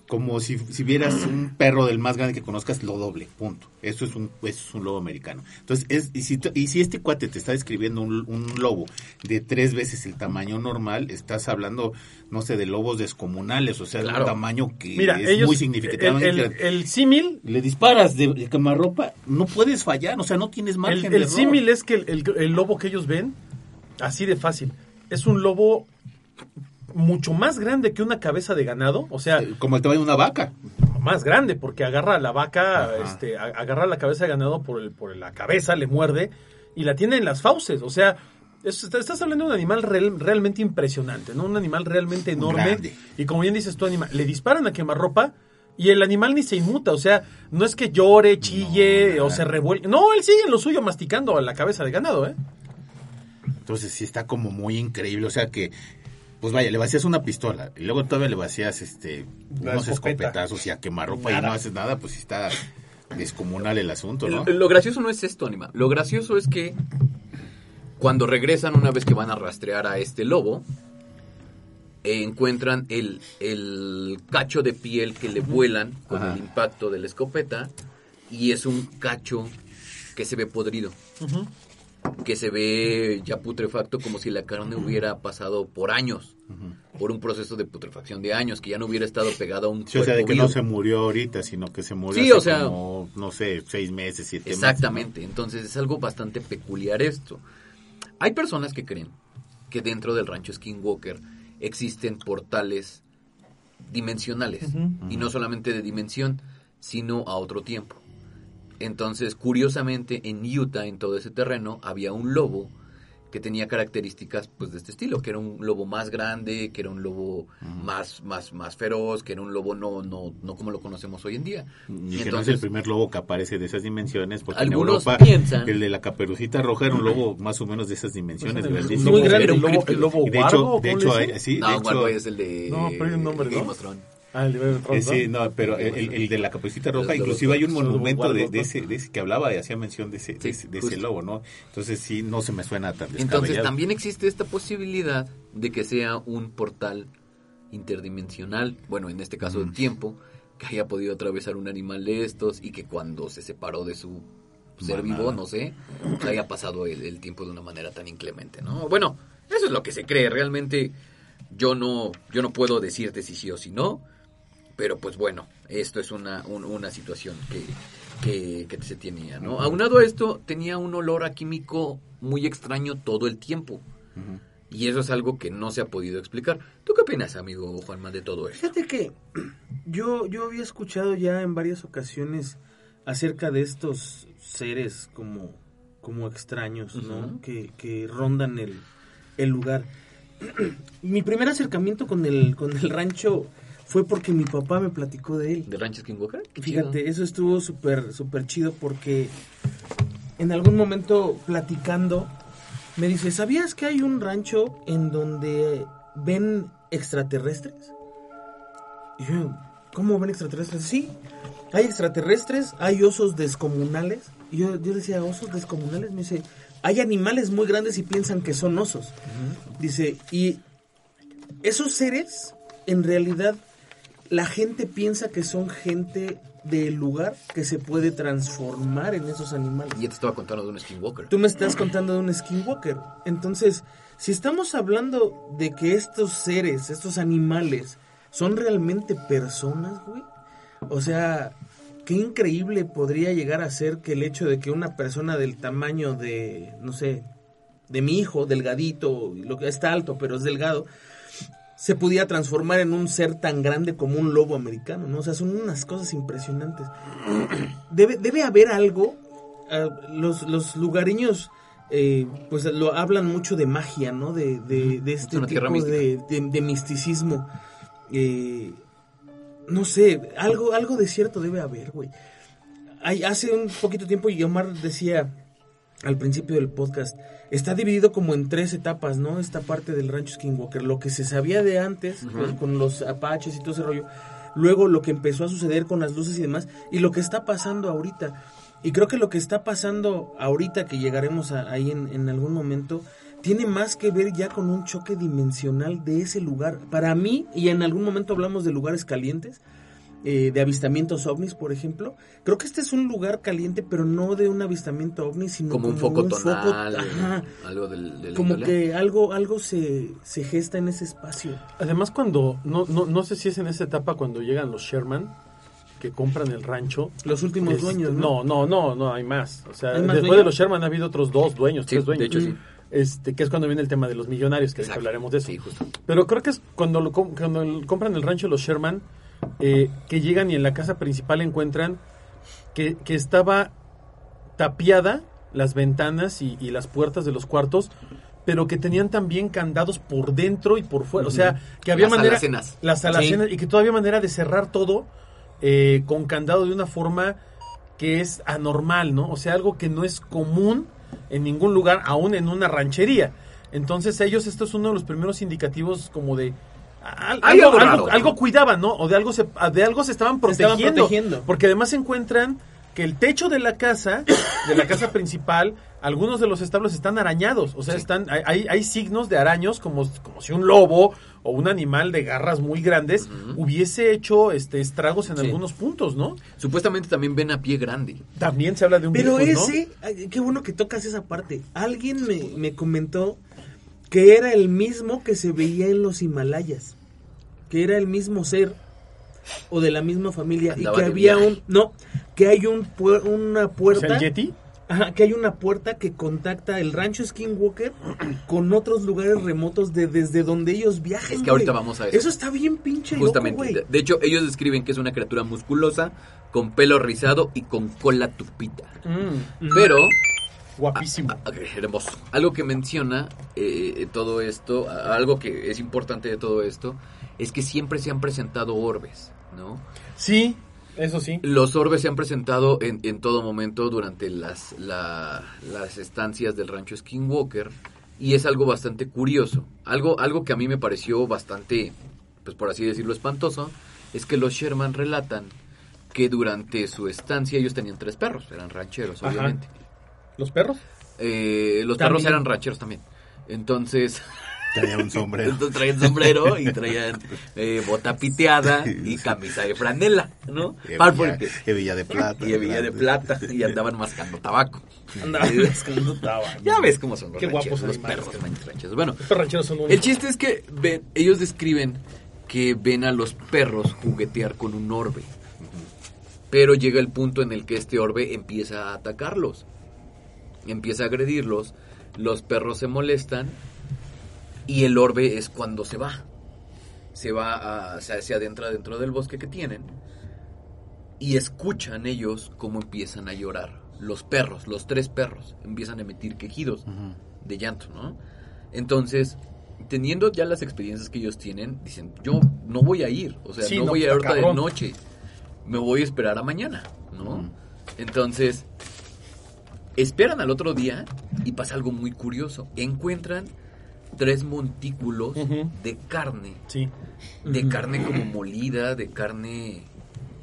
como si, si vieras un perro del más grande que conozcas, lo doble, punto. Eso es un, eso es un lobo americano. Entonces, es, y, si, y si este cuate te está describiendo un, un lobo de tres veces el tamaño normal, estás hablando, no sé, de lobos descomunales, o sea, de un tamaño que Mira, es ellos, muy el, significativamente el, el símil, le disparas de, de quemarropa, no puedes fallar, o sea, no tienes el, margen el de error. símil es que el, el- el lobo que ellos ven, así de fácil, es un lobo mucho más grande que una cabeza de ganado, o sea, Como el tamaño de una vaca. más grande, porque agarra a la vaca, Ajá. este, a- agarra la cabeza de ganado por, el, por la cabeza, le muerde y la tiene en las fauces. O sea, es- está- estás hablando de un animal real- realmente impresionante, ¿no? Un animal realmente enorme. Grande. Y como bien dices tú, animal, le disparan a quemarropa y el animal ni se inmuta. O sea, no es que llore, chille No, o se revuelve. No, él sigue en lo suyo masticando a la cabeza de ganado, ¿eh? Entonces sí está como muy increíble, o sea que, pues vaya, le vacías una pistola y luego todavía le vacías este, La unos escopeta. escopetazos y a quemarropa y no haces nada, pues está descomunal el asunto, ¿no? Lo, lo gracioso no es esto, Anima. Lo gracioso es que cuando regresan una vez que van a rastrear a este lobo, eh, encuentran el, el cacho de piel que le vuelan con Ajá. el impacto de la escopeta y es un cacho que se ve podrido. Que se ve ya putrefacto como si la carne hubiera pasado por años, por un proceso de putrefacción de años, que ya no hubiera estado pegada a un Sí, o sea, de que no se murió ahorita, sino que se murió Sí, hace o sea- como, no sé, seis meses, siete meses. Exactamente, entonces es algo bastante peculiar esto. Hay personas que creen que dentro del rancho Skinwalker existen portales dimensionales y no solamente de dimensión, sino a otro tiempo. Entonces, curiosamente, en Utah, en todo ese terreno, había un lobo que tenía características pues de este estilo, que era un lobo más grande, que era un lobo más más más feroz, que era un lobo no no no como lo conocemos hoy en día. Y que no es Entonces- el primer lobo que aparece de esas dimensiones, porque Algunos en Europa piensan- el de la caperucita roja era un lobo más o menos de esas dimensiones, Pues, muy grande, Era un el lobo, el lobo Y de guargo, hecho, de ¿cómo hecho, hay- dicen? sí, de no, hecho, Warboy es el de No, pero hay un nombre, ¿no? Ah, el de Eh, sí, ¿no? pero el, de la caperucita roja, Los inclusive hay un monumento de, ese, de ese que hablaba y hacía mención de ese, de ese, de ese justo. lobo, ¿no? Entonces sí, no se me suena tan Entonces también existe esta posibilidad de que sea un portal interdimensional, bueno, en este caso de tiempo, que haya podido atravesar un animal de estos y que cuando se separó de su ser Manada. vivo, no sé, haya pasado el, el tiempo de una manera tan inclemente, ¿no? Bueno, eso es lo que se cree, realmente yo no, yo no puedo decirte si sí o si no, pero pues bueno, esto es una, un- una situación que, que, que se tenía, ¿no? Aunado a esto, tenía un olor a químico muy extraño todo el tiempo. Y eso es algo que no se ha podido explicar. ¿Tú qué opinas, amigo Juanma, de todo esto? Fíjate que yo, yo había escuchado ya en varias ocasiones acerca de estos seres como, como extraños, ¿no? Que, que rondan el, el lugar. Mi primer acercamiento con el, con el rancho fue porque mi papá me platicó de él. ¿De Rancho Skinwalker? Qué Fíjate, chido. eso estuvo súper, súper chido porque en algún momento platicando me dice, ¿sabías que hay un rancho en donde ven extraterrestres? Y yo, ¿cómo ven extraterrestres? Sí, hay extraterrestres, hay osos descomunales. Y yo, yo decía, ¿osos descomunales? Me dice, hay animales muy grandes y piensan que son osos. Dice, y esos seres, en realidad, la gente piensa que son gente del lugar que se puede transformar en esos animales. Y ya te estaba contando de un Skinwalker. Tú me estás contando de un skinwalker. Entonces, si estamos hablando de que estos seres, estos animales, son realmente personas, güey. O sea, qué increíble podría llegar a ser que el hecho de que una persona del tamaño de, no sé, de mi hijo, delgadito, lo que está alto, pero es delgado, se pudiera transformar en un ser tan grande como un lobo americano, ¿no? O sea, son unas cosas impresionantes. Debe, debe haber algo. ah, los, los lugareños, eh, pues lo hablan mucho de magia, ¿no? De, de, de este tipo de, de- misticismo. Eh, no sé, algo, algo de cierto debe haber, güey. Hay, hace un poquito tiempo, y Omar decía al principio del podcast, está dividido como en tres etapas, ¿no? Esta parte del rancho Skinwalker, lo que se sabía de antes, pues, con los apaches y todo ese rollo, luego lo que empezó a suceder con las luces y demás, y lo que está pasando ahorita. Y creo que lo que está pasando ahorita, que llegaremos a- ahí en, en algún momento, tiene más que ver ya con un choque dimensional de ese lugar. Para mí, y en algún momento hablamos de lugares calientes, eh, de avistamientos ovnis, por ejemplo. Creo que este es un lugar caliente, pero no de un avistamiento ovni, sino Como como, un foco foco- tonal, ajá, algo del, del como índole. que algo, algo se, se gesta en ese espacio. Además, cuando, no, no, no sé si es en esa etapa cuando llegan los Sherman, que compran el rancho. Los últimos Este, dueños, ¿no? No, no, no, no, hay más. O sea, ¿Hay más después dueños? de los Sherman ha habido otros dos dueños, Sí, tres dueños. de hecho, sí. Este, que es cuando viene el tema de los millonarios, que hablaremos de eso. Sí, justo. Pero creo que es cuando, lo com- cuando el- compran el rancho los Sherman, eh, que llegan y en la casa principal encuentran que, que estaba tapiada las ventanas y, y las puertas de los cuartos, pero que tenían también candados por dentro y por fuera. O sea, que había Las manera... alacenas. Las alacenas. Y que todavía manera de cerrar todo eh, con candado de una forma que es anormal, ¿no? O sea, algo que no es común en ningún lugar, aún en una ranchería. Entonces ellos, esto es uno de los primeros indicativos como de... al- algo, algo algo, raro. algo cuidaban, ¿no? O de algo se, de algo se estaban Se estaban protegiendo. Porque además encuentran que el techo de la casa, de la casa principal, algunos de los establos están arañados. O sea, Sí. están, hay- hay, hay signos de araños como, como si un lobo o un animal de garras muy grandes hubiese hecho este estragos en Sí. algunos puntos, ¿no? Supuestamente también ven a pie grande. También se habla de un Pero ese, qué bueno que tocas esa parte. Alguien me, me comentó que era el mismo que se veía en los Himalayas. Que era el mismo ser o de la misma familia Andaba y que había viaje. un no, que hay un puer- una puerta, el Yeti. ajá, que hay una puerta que contacta el rancho Skinwalker con otros lugares remotos de desde donde ellos viajan. Es que ahorita güey. vamos a eso. Eso está bien pinche loco, Justamente. güey. de, de hecho, ellos describen que es una criatura musculosa, con pelo rizado y con cola tupita. Pero Guapísimo. Ah, hermoso. Algo que menciona eh, todo esto, algo que es importante de todo esto, es que siempre se han presentado orbes, ¿no? Sí, eso sí. Los orbes se han presentado en, en todo momento durante las, la- las estancias del rancho Skinwalker y es algo bastante curioso. Algo, algo que a mí me pareció bastante, pues por así decirlo, espantoso, es que los Sherman relatan que durante su estancia ellos tenían tres perros, eran rancheros, Ajá. ¿Los perros? Eh, los También. perros eran rancheros también. Entonces, Traía un sombrero. entonces traían sombrero y traían eh, bota piteada y camisa de franela, ¿no? Para Hebilla, de plata. y hebilla de plata y andaban mascando tabaco. Andaba buscando tabaco. Ya ves cómo son los Qué guapos los animales. perros man- rancheros. Bueno, Los rancheros son el chiste es que ven, ellos describen que ven a los perros juguetear con un orbe. Pero llega el punto en el que este orbe empieza a atacarlos. Empieza a agredirlos. Los perros se molestan Y el orbe es cuando se va. Se va a, se adentra dentro del bosque que tienen. Y escuchan ellos cómo empiezan a llorar. Los perros, los tres perros, empiezan a emitir quejidos de llanto, ¿no? Entonces, teniendo ya las experiencias que ellos tienen, dicen, yo no voy a ir, o sea, Sí, no, no, voy a ir ahorita de noche, me voy a esperar a mañana, ¿no? Entonces, esperan al otro día y pasa algo muy curioso, encuentran tres montículos de carne, Sí. de carne como molida, de carne,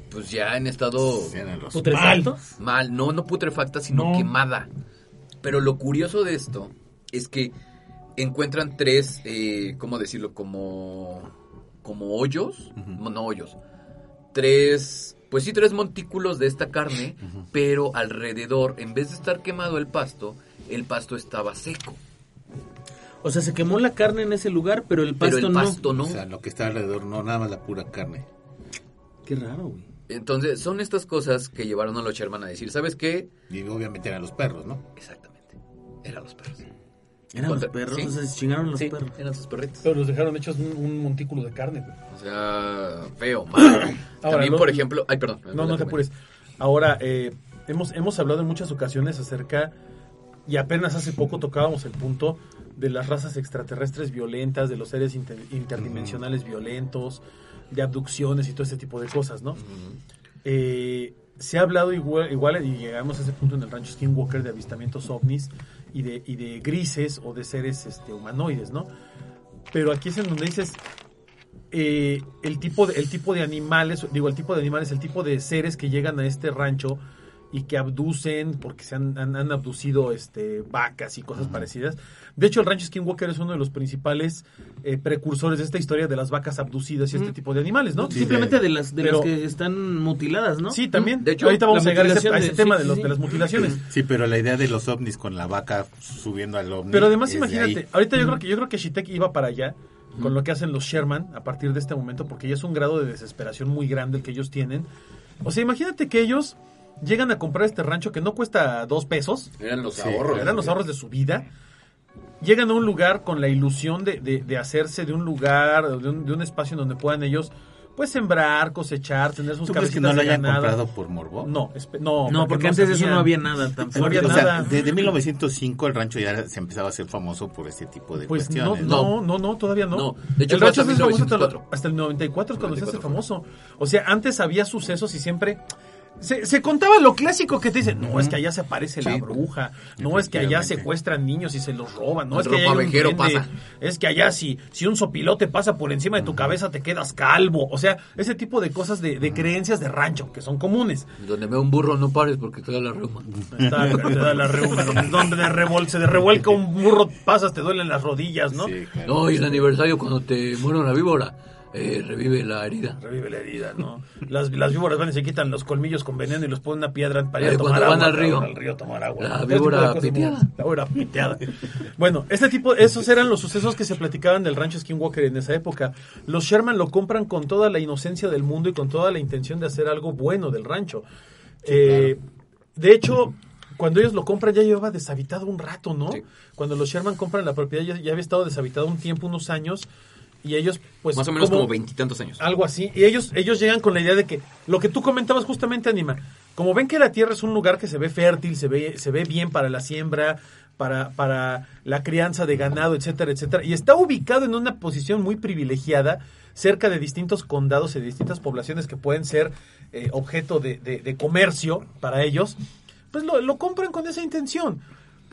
pues ya en estado mal, no, no putrefacta, sino No. quemada. Pero lo curioso de esto es que encuentran tres, eh, ¿cómo decirlo? Como, como hoyos, no, no hoyos, tres, pues sí, tres montículos de esta carne, pero alrededor, en vez de estar quemado el pasto, el pasto estaba seco, O sea, se quemó la carne en ese lugar, pero el pasto, pero el pasto no. O sea, lo que está alrededor, no, nada más la pura carne. Qué raro, güey. Entonces, son estas cosas que llevaron a los Sherman a decir, ¿sabes qué? Y obviamente eran los perros, ¿no? Exactamente, eran los perros. ¿Eran los perros? sí. O sea, se chingaron los Sí, perros. eran sus perritos. Pero los dejaron hechos un, un montículo de carne, güey. O sea, feo, mal. También, no- por ejemplo, ay, perdón. No, no te apures. Ahora, eh, hemos, hemos hablado en muchas ocasiones acerca, y apenas hace poco tocábamos el punto de las razas extraterrestres violentas, de los seres inter- interdimensionales violentos, de abducciones y todo ese tipo de cosas, ¿no? Eh, se ha hablado igual, igual, y llegamos a ese punto en el rancho Skinwalker de avistamientos ovnis y de, y de grises o de seres este, humanoides, ¿no? Pero aquí es en donde dices, eh, el, tipo de, el tipo de animales, digo, el tipo de animales, el tipo de seres que llegan a este rancho y que abducen, porque se han, han, han abducido este, vacas y cosas parecidas. De hecho, el rancho Skinwalker es uno de los principales eh, precursores de esta historia de las vacas abducidas y este tipo de animales, ¿no? Simplemente de las de Pero- las que están mutiladas, ¿no? Sí, también. De hecho, ahorita vamos a llegar a ese, mutilación a ese de- tema sí, de, los, sí. de las mutilaciones. Sí, pero la idea de los ovnis con la vaca subiendo al ovni. Pero además imagínate, ahí. ahorita yo creo que yo creo que Shitek iba para allá con lo que hacen los Sherman a partir de este momento porque ya es un grado de desesperación muy grande el que ellos tienen. O sea, imagínate que ellos llegan a comprar este rancho que no cuesta dos pesos, Eran los Sí, ahorros. eran los ahorros de su vida. Llegan a un lugar con la ilusión de, de- de hacerse de un lugar, de un, de un espacio en donde puedan ellos pues sembrar, cosechar, tener sus ¿Tú crees que no lo hayan ganado. comprado por morbo? No, no, No, porque antes de eso no había nada tampoco. No había o nada. sea, desde 1905 el rancho ya se empezaba a hacer famoso por este tipo de Pues cuestiones. no, no, no, todavía no. No, de hecho el rancho hizo famoso 1904. hasta, hasta el 94 es cuando se hace 94 famoso. O sea, antes había sucesos y siempre se, se contaba lo clásico que te dicen, no, es que allá se aparece la bruja, no es que allá secuestran niños y se los roban, no El es que allá hay un pasa. es que allá si, si un sopilote pasa por encima de tu cabeza te quedas calvo. O sea, ese tipo de cosas de, de creencias de rancho que son comunes. Donde veo un burro no pares porque te da la reuma. Está, te da la reuma, donde, donde de revol- se de revuelca un burro, pasas, te duelen las rodillas, ¿no? Sí, claro. No, y el aniversario cuando te muere una víbora, eh, revive la herida. Revive la herida, ¿no? Las, las víboras van y se quitan los colmillos con veneno y los ponen una piedra para ir Eh, a tomar cuando agua. van al río. Al río a tomar agua. La víbora piteada. La víbora piteada. Bueno, este tipo, esos eran los sucesos que se platicaban del rancho Skinwalker en esa época. Los Sherman lo compran con toda la inocencia del mundo y con toda la intención de hacer algo bueno del rancho. Eh, De hecho, cuando ellos lo compran ya llevaba deshabitado un rato, ¿no? Sí. Cuando los Sherman compran la propiedad ya, ya había estado deshabitado un tiempo, unos años, y ellos pues... Más o menos como veintitantos años. Algo así. Y ellos, ellos llegan con la idea de que lo que tú comentabas justamente, Anima, como ven que la tierra es un lugar que se ve fértil, se ve, se ve bien para la siembra, para, para la crianza de ganado, etcétera, etcétera, y está ubicado en una posición muy privilegiada cerca de distintos condados y de distintas poblaciones que pueden ser eh, objeto de, de- de comercio para ellos, pues lo, lo compran con esa intención.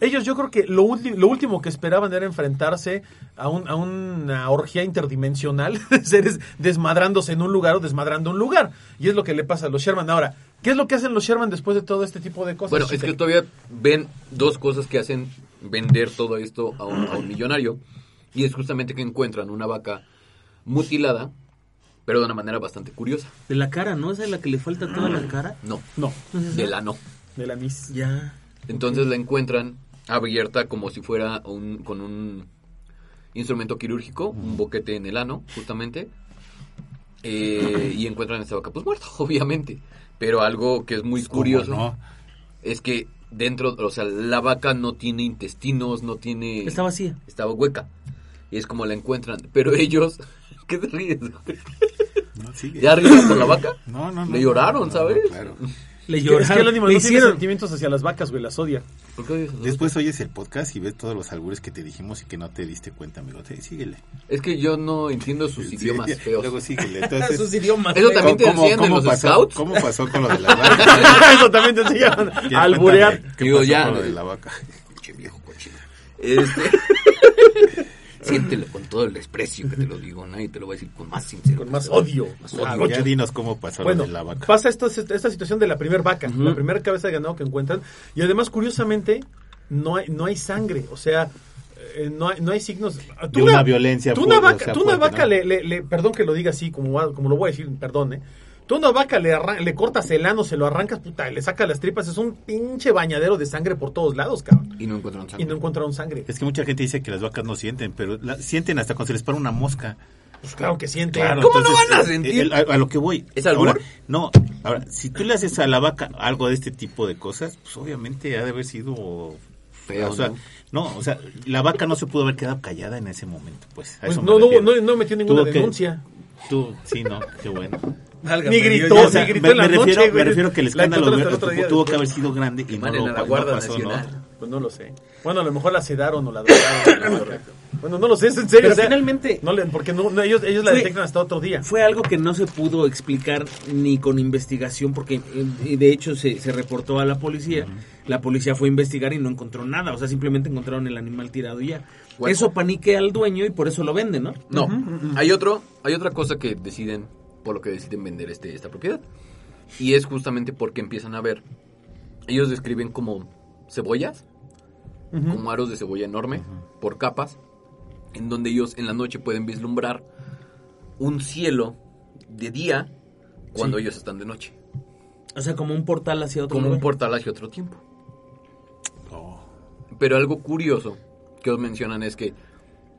Ellos yo creo que lo, lo último que esperaban era enfrentarse a, un- a una orgía interdimensional, de seres desmadrándose en un lugar o desmadrando un lugar. Y es lo que le pasa a los Sherman. Ahora, ¿qué es lo que hacen los Sherman después de todo este tipo de cosas? Bueno, es que todavía ven dos cosas que hacen vender todo esto a un, a un millonario. Y es justamente que encuentran una vaca mutilada, pero de una manera bastante curiosa. De la cara, ¿no? Esa es la que le falta toda la cara. No, No, de la no. del anís. Ya. Entonces la encuentran abierta como si fuera un, con un instrumento quirúrgico, un boquete en el ano, justamente. Eh, y encuentran esta vaca, pues muerta, obviamente. Pero algo que es muy ¿Cómo curioso no? es que dentro, o sea, la vaca no tiene intestinos, no tiene... Está vacía. Estaba hueca. y es como la encuentran. Pero ellos, ¿qué te ríes? No. ¿Ya ríes por la vaca? No, no, no. Le lloraron, no, no, ¿sabes? claro. Le que, es que el animal le no tiene hicieron. sentimientos hacia las vacas, güey, las odia. ¿Por qué odias a Después oyes el podcast y ves todos los albures que te dijimos y que no te diste cuenta, amigo. Sí, síguele. Es que yo no entiendo sus Sí, idiomas sí, feos. Luego síguele. Entonces, Sus idiomas. Eso feos. también te enseñan en los pasó, scouts? ¿Cómo pasó con lo de la vaca? Eso también te enseñan Ya, a alburear. ¿Qué Digo, pasó ya. con lo de la vaca? Pinche viejo cochino. Este... Siéntelo con todo el desprecio que te lo digo. Nadie te lo va a decir con más sincero. Con más odio. Más Ah, odio. Ya dinos cómo pasó Bueno, de la vaca. pasa esto, esta situación de la primera vaca, la primera cabeza de ganado que encuentran. Y además, curiosamente, no hay, no hay sangre. O sea, eh, no, hay, no hay signos. De una violencia Tú una vaca, o sea, tú una fuerte, vaca ¿no? le, le- le- perdón que lo diga así, como, como lo voy a decir, perdón, ¿eh? Tú a una vaca le, arran- le cortas el ano, se lo arrancas, puta, le sacas las tripas, es un pinche bañadero de sangre por todos lados, cabrón. Y no encuentran sangre. Y no encontraron sangre. Es que mucha gente dice que las vacas no sienten, pero la- sienten hasta cuando se les para una mosca. Pues claro que siente. Claro, ¿Cómo no van a eh, sentir? eh, a, a lo que voy. ¿Es? Ahora, no, ahora, si tú le haces a la vaca algo de este tipo de cosas, pues obviamente ha de haber sido Feo, o sea, ¿no? ¿no? o sea, la vaca no se pudo haber quedado callada en ese momento, pues. a Pues eso me no, no, no, no metió ninguna Tuvo que- denuncia. Tú, sí, no, qué bueno. Válgame Ni gritó, ni O sea, gritó me, en la me refiero, noche, güey. me refiero que el La escándalo me- otro día tuvo después. que haber sido grande y no, lo, la no Guardia pasó, ¿no? Nacional. Pues no lo sé. Bueno, a lo mejor la sedaron o la drogaron. bueno, no lo sé, es en serio. Pero o sea, finalmente- No le, porque no, no, ellos, ellos la Fue- detectan hasta otro día. Fue algo que no se pudo explicar ni con investigación, porque eh, de hecho se, se reportó a la policía. La policía fue a investigar y no encontró nada. O sea, simplemente encontraron el animal tirado y ya. Bueno. Eso paniquea al dueño y por eso lo vende, ¿no? No, hay otro, hay otra cosa que deciden, por lo que deciden vender este, esta propiedad. Y es justamente porque empiezan a ver, ellos describen como cebollas, como aros de cebolla enorme, por capas, en donde ellos en la noche pueden vislumbrar un cielo de día cuando ellos están de noche, O sea, como un portal hacia otro como un portal hacia otro tiempo. Oh, Pero algo curioso que os mencionan es que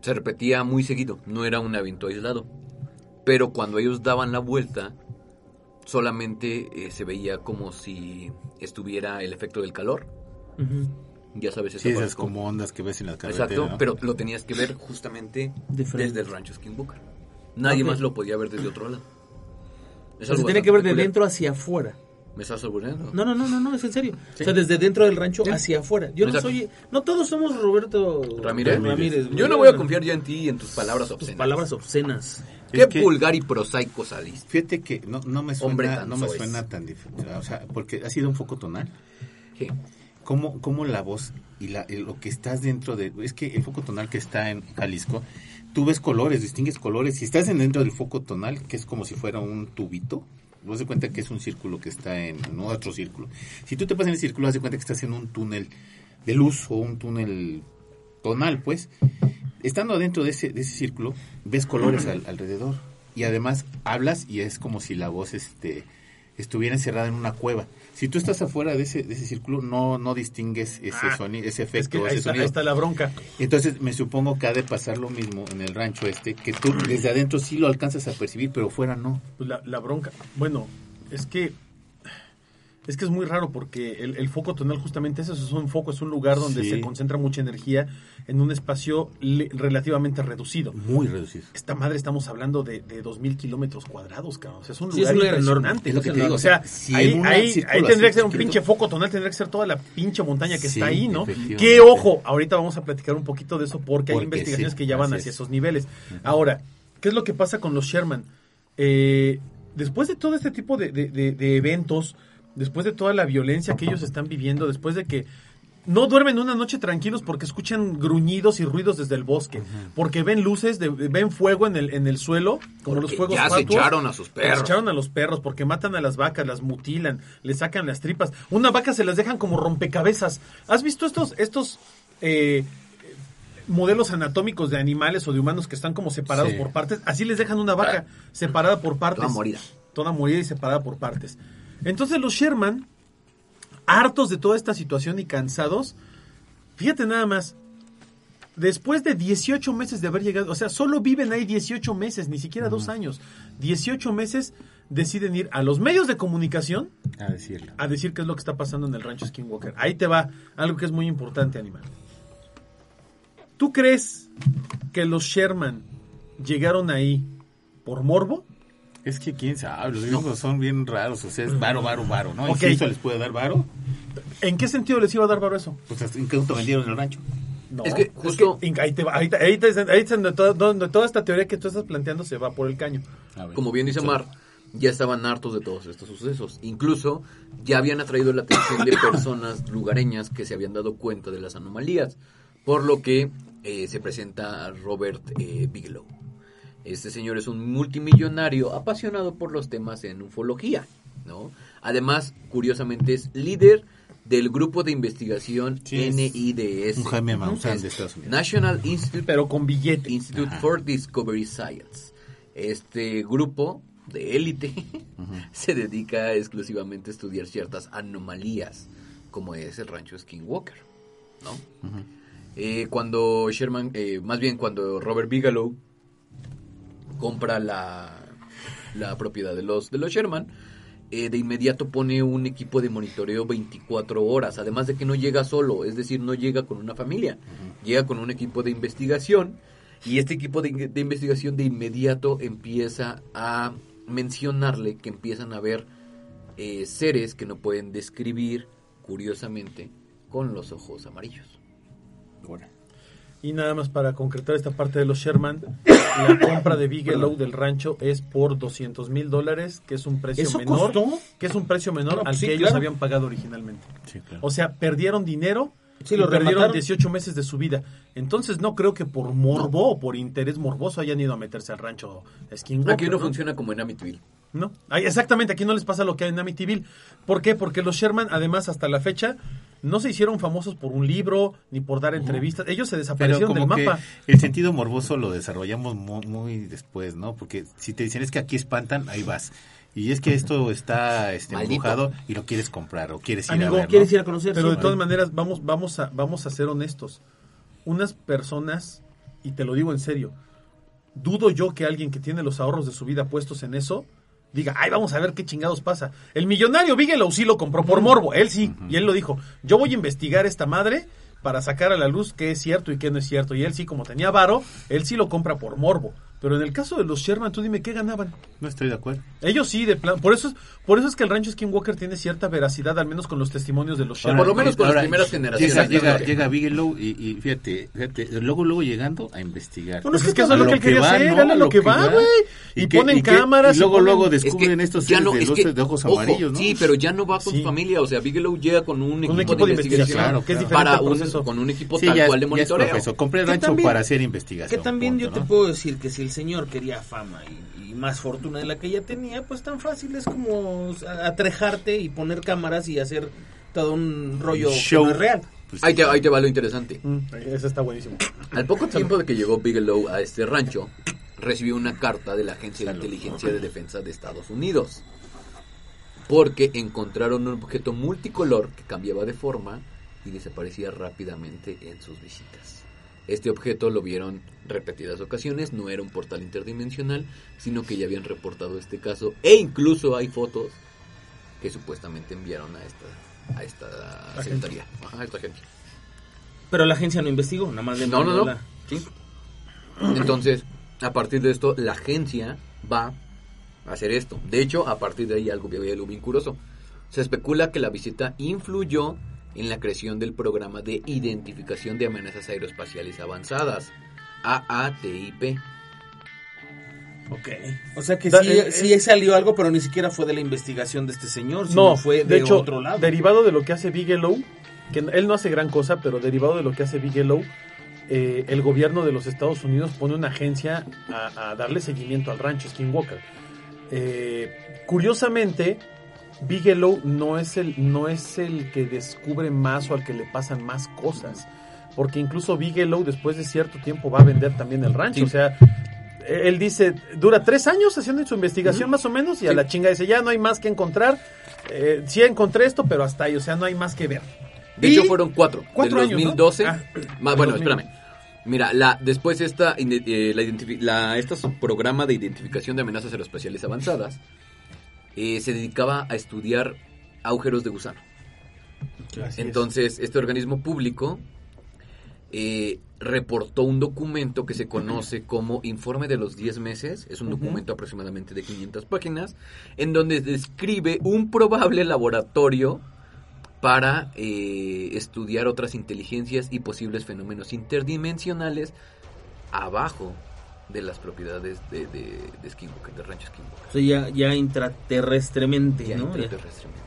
se repetía muy seguido, no era un evento aislado. Pero cuando ellos daban la vuelta, solamente eh, se veía como si estuviera el efecto del calor. Ya sabes, sí, esa esas parte como ondas que ves en la carretera. Exacto, ¿no? pero lo tenías que ver justamente De frente. desde el rancho Skinwalker. Nadie más lo podía ver desde otro lado. Es O sea, se tiene que ver de dentro hacia afuera. ¿Me estás albureando? No, no, no, no, no, es en serio. O sea, desde dentro del rancho hacia afuera. Yo no Exacto. soy... No todos somos Roberto Ramírez. Ramírez. Yo no voy a confiar ya en ti y en tus palabras Tus obscenas. palabras obscenas. Qué Es que- vulgar y prosaico saliste. Fíjate que no, no me Hombre suena, tan no me suena tan diferente. O sea, porque ha sido un foco tonal. Sí. ¿Cómo, cómo la voz y la, lo que estás dentro de... Es que el foco tonal que está en Jalisco, tú ves colores, distingues colores. Si estás en dentro del foco tonal, que es como si fuera un tubito, vas de cuenta que es un círculo que está en, otro círculo. Si tú te pasas en el círculo, haz de cuenta que estás en un túnel de luz o un túnel tonal, pues. Estando dentro de ese, círculo, ves colores al- alrededor. Y además hablas y es como si la voz este, estuviera encerrada en una cueva. Si tú estás afuera de ese, de ese círculo, no, no distingues ese Ah, sonido, ese Es efecto, que ahí ese está, ahí está la bronca. Entonces me supongo que ha de pasar lo mismo en el rancho este, que tú desde adentro sí lo alcanzas a percibir, pero fuera no. Pues la, la bronca. Bueno, es que es que es muy raro porque el, el foco tonal justamente eso es un foco, es un lugar donde Sí. se concentra mucha energía en un espacio le- relativamente reducido. Muy reducido. Esta madre estamos hablando de, de 2.000 kilómetros cuadrados, cabrón. O sea, es un Sí, lugar es un lugar impresionante. Es lo que te digo, O sea, si ahí, ahí, ahí tendría que ser un pinche foco tonal, tendría que ser toda la pinche montaña que Sí, está ahí, ¿no? Que ojo, ahorita vamos a platicar un poquito de eso porque, hay investigaciones sí, que ya van hacia es. esos niveles. Ahora, ¿qué es lo que pasa con los Sherman? Eh, después de todo este tipo de, de- de- de eventos, después de toda la violencia que ellos están viviendo, después de que no duermen una noche tranquilos porque escuchan gruñidos y ruidos desde el bosque, porque ven luces, de- ven fuego en el, en el suelo, como los fuegos ya se fatuos. echaron a sus perros. Se echaron a los perros porque matan a las vacas, las mutilan, les sacan las tripas. Una vaca se las dejan como rompecabezas. ¿Has visto estos, estos eh, modelos anatómicos de animales o de humanos que están como separados Sí. por partes? Así les dejan una vaca separada por partes. Toda morida. Toda morida y separada por partes. Entonces los Sherman, hartos de toda esta situación y cansados, fíjate nada más, después de 18 meses de haber llegado, o sea, solo viven ahí 18 meses, ni siquiera dos años, 18 meses deciden ir a los medios de comunicación A decirlo. a decir qué es lo que está pasando en el rancho Skinwalker. Ahí te va algo que es muy importante, Animal. ¿Tú crees que los Sherman llegaron ahí por morbo? Es que quién sabe, los gringos son bien raros, o sea, es varo, varo, varo, ¿no? Ok. ¿Y si eso les puede dar varo? ¿En qué sentido les iba a dar varo eso? Pues ¿en qué punto vendieron el rancho? No, Es que justo- que ahí te va- ahí te- ahí te- ahí te- donde toda, donde toda esta teoría que tú estás planteando se va por el caño. A ver. Como bien dice Mar, ya estaban hartos de todos estos sucesos. Incluso ya habían atraído la atención de personas lugareñas que se habían dado cuenta de las anomalías. Por lo que eh, se presenta a Robert eh, Bigelow. Este señor es un multimillonario apasionado por los temas en ufología. ¿no? Además, curiosamente, es líder del grupo de investigación Sí, NIDS. un Jaime Maussan Es de Estados Unidos. National Institute Pero con billete. Institute Ajá. for Discovery Science. Este grupo de élite se dedica exclusivamente a estudiar ciertas anomalías, como es el rancho Skinwalker, ¿no? Eh, cuando Sherman, eh, más bien cuando Robert Bigelow compra la, la propiedad de los, de los Sherman, eh, de inmediato pone un equipo de monitoreo 24 horas, además de que no llega solo, es decir, no llega con una familia, llega con un equipo de investigación y este equipo de, de investigación de inmediato empieza a mencionarle que empiezan a ver eh, seres que no pueden describir, curiosamente, con los ojos amarillos. Y nada más para concretar esta parte de los Sherman, la compra de Bigelow del rancho es por 200 mil dólares, que es un precio ¿Eso menor, costó? que es un precio menor No, al pues sí, que ellos habían pagado originalmente. Sí, claro. O sea, perdieron dinero Sí, y lo perdieron remataron. 18 meses de su vida. Entonces no creo que por morbo o por interés morboso hayan ido a meterse al rancho Skinwalker. Aquí no funciona como en Amityville. No, Ay, exactamente, aquí no les pasa lo que hay en Amityville. ¿Por qué? Porque los Sherman, además, hasta la fecha, no se hicieron famosos por un libro ni por dar entrevistas. Ellos se Pero desaparecieron del que mapa. el sentido morboso lo desarrollamos mu- muy, después, ¿no? Porque si te dicen es que aquí espantan, ahí vas. Y es que esto está este, embrujado y lo quieres comprar o quieres ir Amigo, a ver, ¿no? ¿Quieres ir a conocer? Pero de todas maneras, vamos, vamos, a, vamos a ser honestos. Unas personas, y te lo digo en serio, dudo yo que alguien que tiene los ahorros de su vida puestos en eso, diga, ay, vamos a ver qué chingados pasa. El millonario Bigelow sí lo compró por morbo, él sí, y él lo dijo, yo voy a investigar esta madre para sacar a la luz qué es cierto y qué no es cierto. Y él sí, como tenía varo, él sí lo compra por morbo. Pero en el caso de los Sherman, tú dime, ¿qué ganaban? No estoy de acuerdo. Ellos sí, de plan. Por eso, es, por eso es que el rancho Skinwalker tiene cierta veracidad, al menos con los testimonios de los Sherman. por lo menos con las Ahora, primeras generaciones Llega, llega, Bigelow y, y fíjate, fíjate, luego, luego llegando a investigar. Bueno, es Pues que eso es lo que él quería va, hacer, ¿no? era lo que va, güey. Y que- ponen que- cámaras Y y luego, ponen- luego Es que descubren estos ya seres no, de, es que- de ojos ojo, amarillos, ¿no? Sí, pero ya no va con Sí. su familia. O sea, Bigelow llega con un equipo, equipo de, de investigación. claro, que es para un, con un equipo tal cual de es monitoreo. profesor. Compré el Que rancho para hacer investigación. Que también yo te puedo decir que si el señor quería fama y, y más fortuna de la que ya tenía, pues tan fácil es como atrejarte y poner cámaras y hacer todo un rollo que Show. no es real. Pues, Ahí te, ahí te va lo interesante. Mm, Eso está buenísimo. Al poco tiempo de que llegó Bigelow a este rancho, recibió una carta de la Agencia de Inteligencia de Defensa de Estados Unidos. Porque encontraron un objeto multicolor que cambiaba de forma y desaparecía rápidamente en sus visitas. Este objeto lo vieron repetidas ocasiones, no era un portal interdimensional, sino que ya habían reportado este caso e incluso hay fotos que supuestamente enviaron a esta a esta secretaría, ajá, a esta agencia. Pero la agencia no investigó, nada más le No, no, no. la- Sí. Entonces, a partir de esto, la agencia va a hacer esto. De hecho, a partir de ahí algo, algo bien curioso. Se especula que la visita influyó en la creación del programa de identificación de amenazas aeroespaciales avanzadas, AATIP. Ok. O sea que Da- sí, eh, sí salió algo, pero ni siquiera fue de la investigación de este señor, sino No, fue de, de hecho, otro lado. derivado de lo que hace Bigelow, que él no hace gran cosa, pero derivado de lo que hace Bigelow, eh, el gobierno de los Estados Unidos pone una agencia a, a darle seguimiento al rancho Skinwalker. Eh, curiosamente, Bigelow no es el no es el que descubre más o al que le pasan más cosas, porque incluso Bigelow después de cierto tiempo va a vender también el rancho, Sí. o sea, él dice, dura tres años haciendo su investigación más o menos y a la chinga dice, ya no hay más que encontrar, eh, sí encontré esto, pero hasta ahí, o sea, no hay más que ver. De Y- hecho, fueron cuatro. cuatro del años, ¿no? 2012. Ah, más, bueno, 2000. espérame. Mira, la, después esta, eh, la, la, este programa de identificación de amenazas aeroespaciales avanzadas eh, se dedicaba a estudiar agujeros de gusano. Así es. Entonces, este organismo público eh, reportó un documento que se conoce como Informe de los 10 meses. Es un documento aproximadamente de 500 páginas, en donde describe un probable laboratorio para eh, estudiar otras inteligencias y posibles fenómenos interdimensionales abajo de las propiedades de, de, de Skinwalker, de Rancho Skinwalker. O sea, ya, ya intraterrestremente, Ya ¿no? intraterrestremente.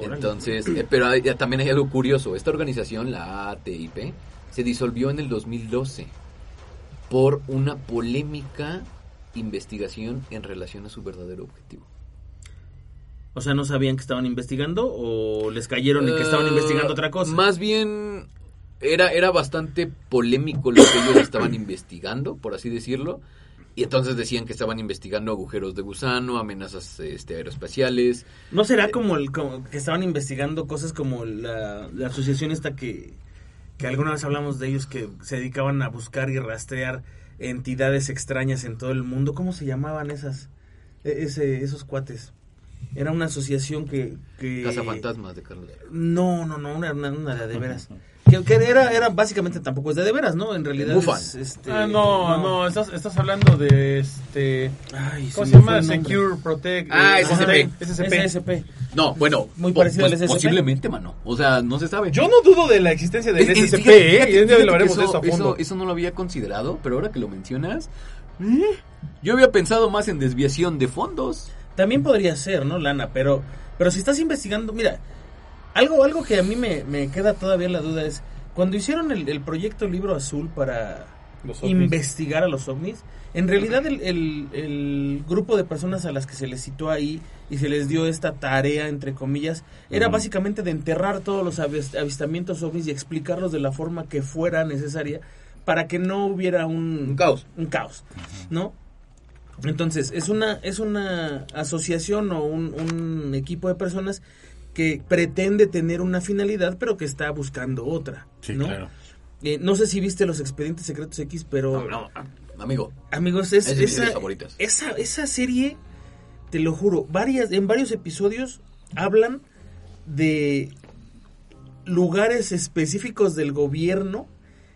Entonces, eh, pero hay- ya también hay algo curioso. Esta organización, la ATIP, se disolvió en el 2012 por una polémica investigación en relación a su verdadero objetivo. O sea, ¿no sabían que estaban investigando o les cayeron en que estaban Eh, investigando otra cosa? Más bien, era, era bastante polémico lo que ellos estaban investigando, por así decirlo. Y entonces decían que estaban investigando agujeros de gusano, amenazas este, aeroespaciales. ¿No será como, el, como que estaban investigando cosas como la, la asociación esta que, que alguna vez hablamos de ellos que se dedicaban a buscar y rastrear entidades extrañas en todo el mundo? ¿Cómo se llamaban esas e- ese, esos cuates? Era una asociación que... que Casa Fantasmas de Carlos. No, no, no, una, una, una de, de veras. Que, que era, era básicamente tampoco es de de veras, ¿no? En realidad Bufan. es, este, Ah, no, no, estás, estás hablando de este. Ay, ¿Cómo se llama? Secure Protect. Ah, eh, SCP. SCP. SCP. No, bueno. Muy parecido pues, al SCP. Posiblemente, mano. O sea, no se sabe. Yo no dudo de la existencia del Es- es- SCP, fíjate- ¿eh? Y un día hablaremos de eso a eso, fondo. eso no lo había considerado, pero ahora que lo mencionas, ¿eh? yo había pensado más en desviación de fondos. También podría ser, ¿no, Lana? Pero, pero si estás investigando, mira, algo, algo que a mí me, me queda todavía la duda es, cuando hicieron el, el proyecto Libro Azul para Los investigar a los ovnis, en realidad el, el- el grupo de personas a las que se les citó ahí y se les dio esta tarea, entre comillas, era básicamente de enterrar todos los avis- avistamientos ovnis y explicarlos de la forma que fuera necesaria para que no hubiera un, Un caos. un caos, ¿no? Entonces, es una, es una asociación o un, un equipo de personas que pretende tener una finalidad, pero que está buscando otra, Sí, ¿no? claro. Eh, no sé si viste los expedientes secretos X, pero No, no, amigo. amigos, es, Es esa, esa, esa serie, te lo juro, varias, en varios episodios hablan de lugares específicos del gobierno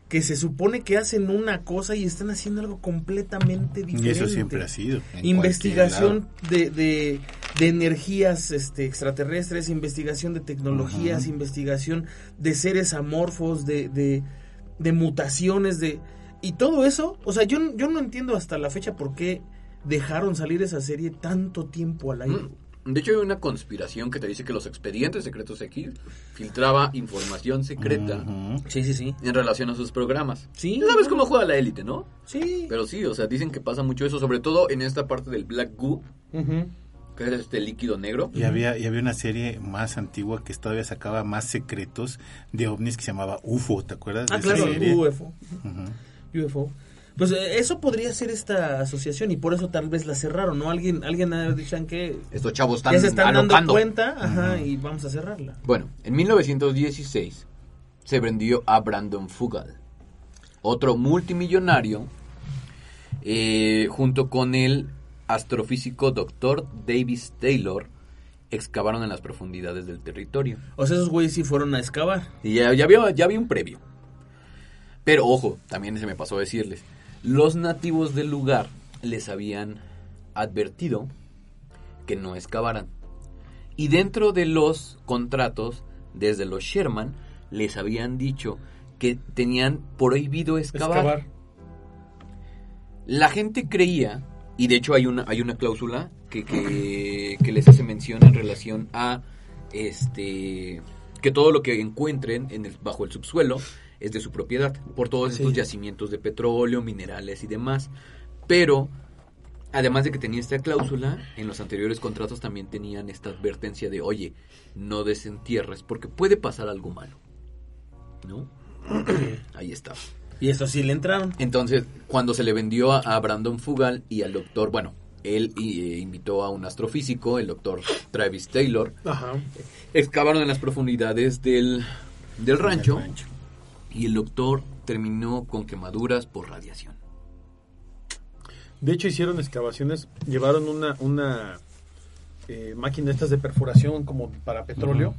que se supone que hacen una cosa y están haciendo algo completamente Y diferente. eso siempre ha sido. investigación de, de, de energías este, extraterrestres, investigación de tecnologías, investigación de seres amorfos, de, de, de mutaciones, de y todo eso, o sea, yo, no- yo no entiendo hasta la fecha por qué dejaron salir esa serie tanto tiempo al aire. Mm, De hecho, hay una conspiración que te dice que los expedientes secretos X filtraba información secreta. Sí, sí, sí. en relación a sus programas. Sí. Ya sabes cómo juega la élite, ¿no? Sí. Pero sí, o sea, dicen que pasa mucho eso, sobre todo en esta parte del Black Goo, que es este líquido negro. Y había, y había una serie más antigua que todavía sacaba más secretos de ovnis que se llamaba UFO, ¿te acuerdas? Ah, de esa claro, serie? UFO. UFO. Pues eh, eso podría ser esta asociación y por eso tal vez la cerraron, ¿no? Alguien, alguien ha dicho que Estos chavos están ya se están dando cuenta, ajá, y vamos a cerrarla. Bueno, en 1916 se vendió a Brandon Fugal, otro multimillonario, eh, junto con el astrofísico Dr. Davis Taylor, excavaron en las profundidades del territorio. O sea, esos güeyes sí fueron a excavar. Y ya, ya había, ya había un previo. Pero ojo, también se me pasó a decirles, los nativos del lugar les habían advertido que no excavaran. Y dentro de los contratos, desde los Sherman, les habían dicho que tenían prohibido excavar. Excavar. La gente creía, y de hecho hay una, hay una cláusula que, que, que les hace mención en relación a este que todo lo que encuentren en el, bajo el subsuelo es de su propiedad, por todos estos Sí. yacimientos de petróleo, minerales y demás. Pero, además de que tenía esta cláusula, en los anteriores contratos también tenían esta advertencia de, oye, no desentierres porque puede pasar algo malo. ¿No? Ahí está. Y eso sí le entraron. Entonces, cuando se le vendió a, a Brandon Fugal y al doctor, bueno, él eh, invitó a un astrofísico, el doctor Travis Taylor, Ajá. excavaron en las profundidades del, del rancho y el doctor terminó con quemaduras por radiación. De hecho, hicieron excavaciones, llevaron una, una eh, máquina estas de perforación como para petróleo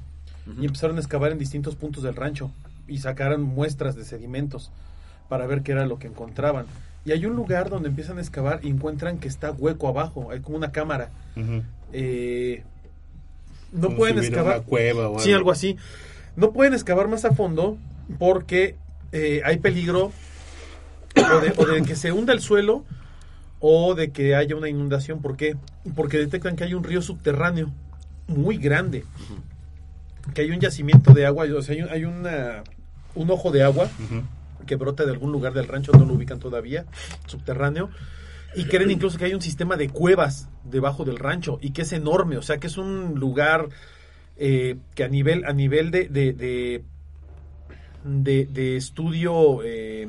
y empezaron a excavar en distintos puntos del rancho. y sacaran muestras de sedimentos para ver qué era lo que encontraban. Y hay un lugar donde empiezan a excavar y encuentran que está hueco abajo, hay como una cámara. Eh, no Como pueden si excavar. una cueva o Sí, algo así. No pueden excavar más a fondo porque eh, hay peligro o de, o de que se hunda el suelo o de que haya una inundación. ¿Por qué? Porque detectan que hay un río subterráneo muy grande, que hay un yacimiento de agua, o sea, hay, un, hay una- un ojo de agua que brota de algún lugar del rancho, no lo ubican todavía, subterráneo, y creen incluso que hay un sistema de cuevas debajo del rancho y que es enorme, o sea que es un lugar eh, que a nivel, a nivel de, de, de, de- de estudio, eh,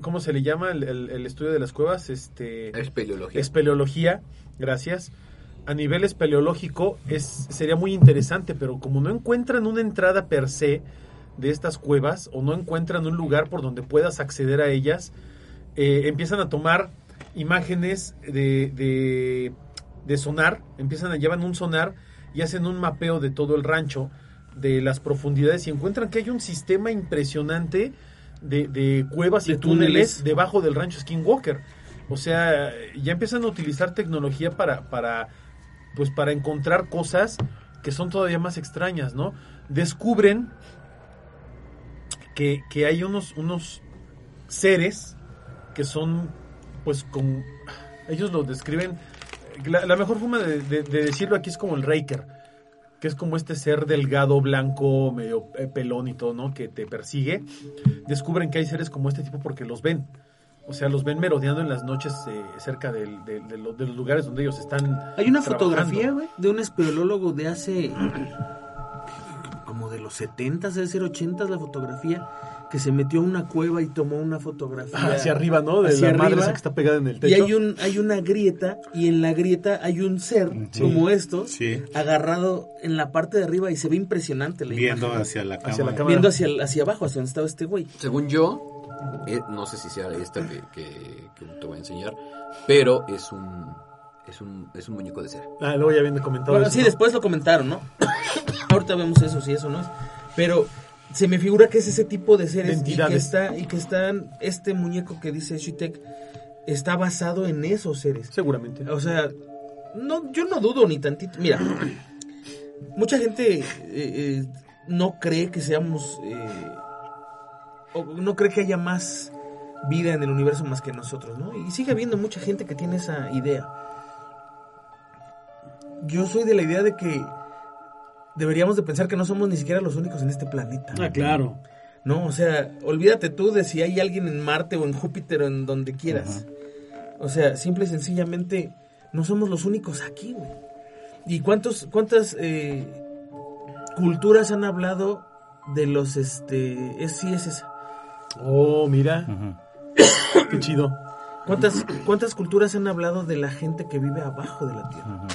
¿cómo se le llama el, el- el estudio de las cuevas? Este, Espeleología. espeleología, gracias. A nivel espeleológico es, sería muy interesante, pero como no encuentran una entrada per se de estas cuevas o no encuentran un lugar por donde puedas acceder a ellas, eh, empiezan a tomar imágenes de, de, de sonar, empiezan a llevar un sonar y hacen un mapeo de todo el rancho, de las profundidades y encuentran que hay un sistema impresionante de, de cuevas y túneles túneles. debajo del rancho Skinwalker. O sea, ya empiezan a utilizar tecnología para, para, pues para encontrar cosas que son todavía más extrañas, ¿no? Descubren que, que hay unos, unos seres que son, pues, con, ellos lo describen, la, la mejor forma de, de- de decirlo aquí es como el Raker, que es como este ser delgado, blanco, medio eh, pelón y todo, ¿no? Que te persigue. Descubren que hay seres como este tipo porque los ven. O sea, los ven merodeando en las noches eh, cerca del- de, de lo- de los lugares donde ellos están. Hay una trabajando. fotografía, güey, de un espeleólogo de hace como de los 70, debe ser 80 la fotografía, que se metió a una cueva y tomó una fotografía Ah, hacia arriba, ¿no? De hacia la madre arriba. esa que está pegada en el Y techo. hay un hay una grieta y en la grieta hay un ser Sí. como estos Sí. agarrado en la parte de arriba y se ve impresionante la Viendo imagen. hacia la cámara. Hacia la cámara. viendo hacia hacia abajo hacia donde estaba este güey. Según yo, eh, no sé si sea esta que, que- que te voy a enseñar, pero es un, es un, es un muñeco de cera. Ah, luego ya viene comentado. Bueno, eso, sí, ¿no? después lo comentaron, ¿no? Ahorita vemos eso, si eso no es. Pero se me figura que es ese tipo de seres De y que está y que están este muñeco que dice Shitek está basado en esos seres. Seguramente. O sea, no yo no dudo ni tantito. Mira, mucha gente eh, eh, no cree que seamos eh, o no cree que haya más vida en el universo más que nosotros, ¿no? Y sigue habiendo mucha gente que tiene esa idea. Yo soy de la idea de que deberíamos de pensar que no somos ni siquiera los únicos en este planeta. Ah, claro. No, o sea, olvídate tú de si hay alguien en Marte o en Júpiter o en donde quieras. O sea, simple y sencillamente no somos los únicos aquí, güey. ¿Y cuántos, cuántas eh, culturas han hablado de los, este, es, sí es esa. Oh, mira. Qué chido. ¿Cuántas, ¿Cuántas culturas han hablado de la gente que vive abajo de la Tierra?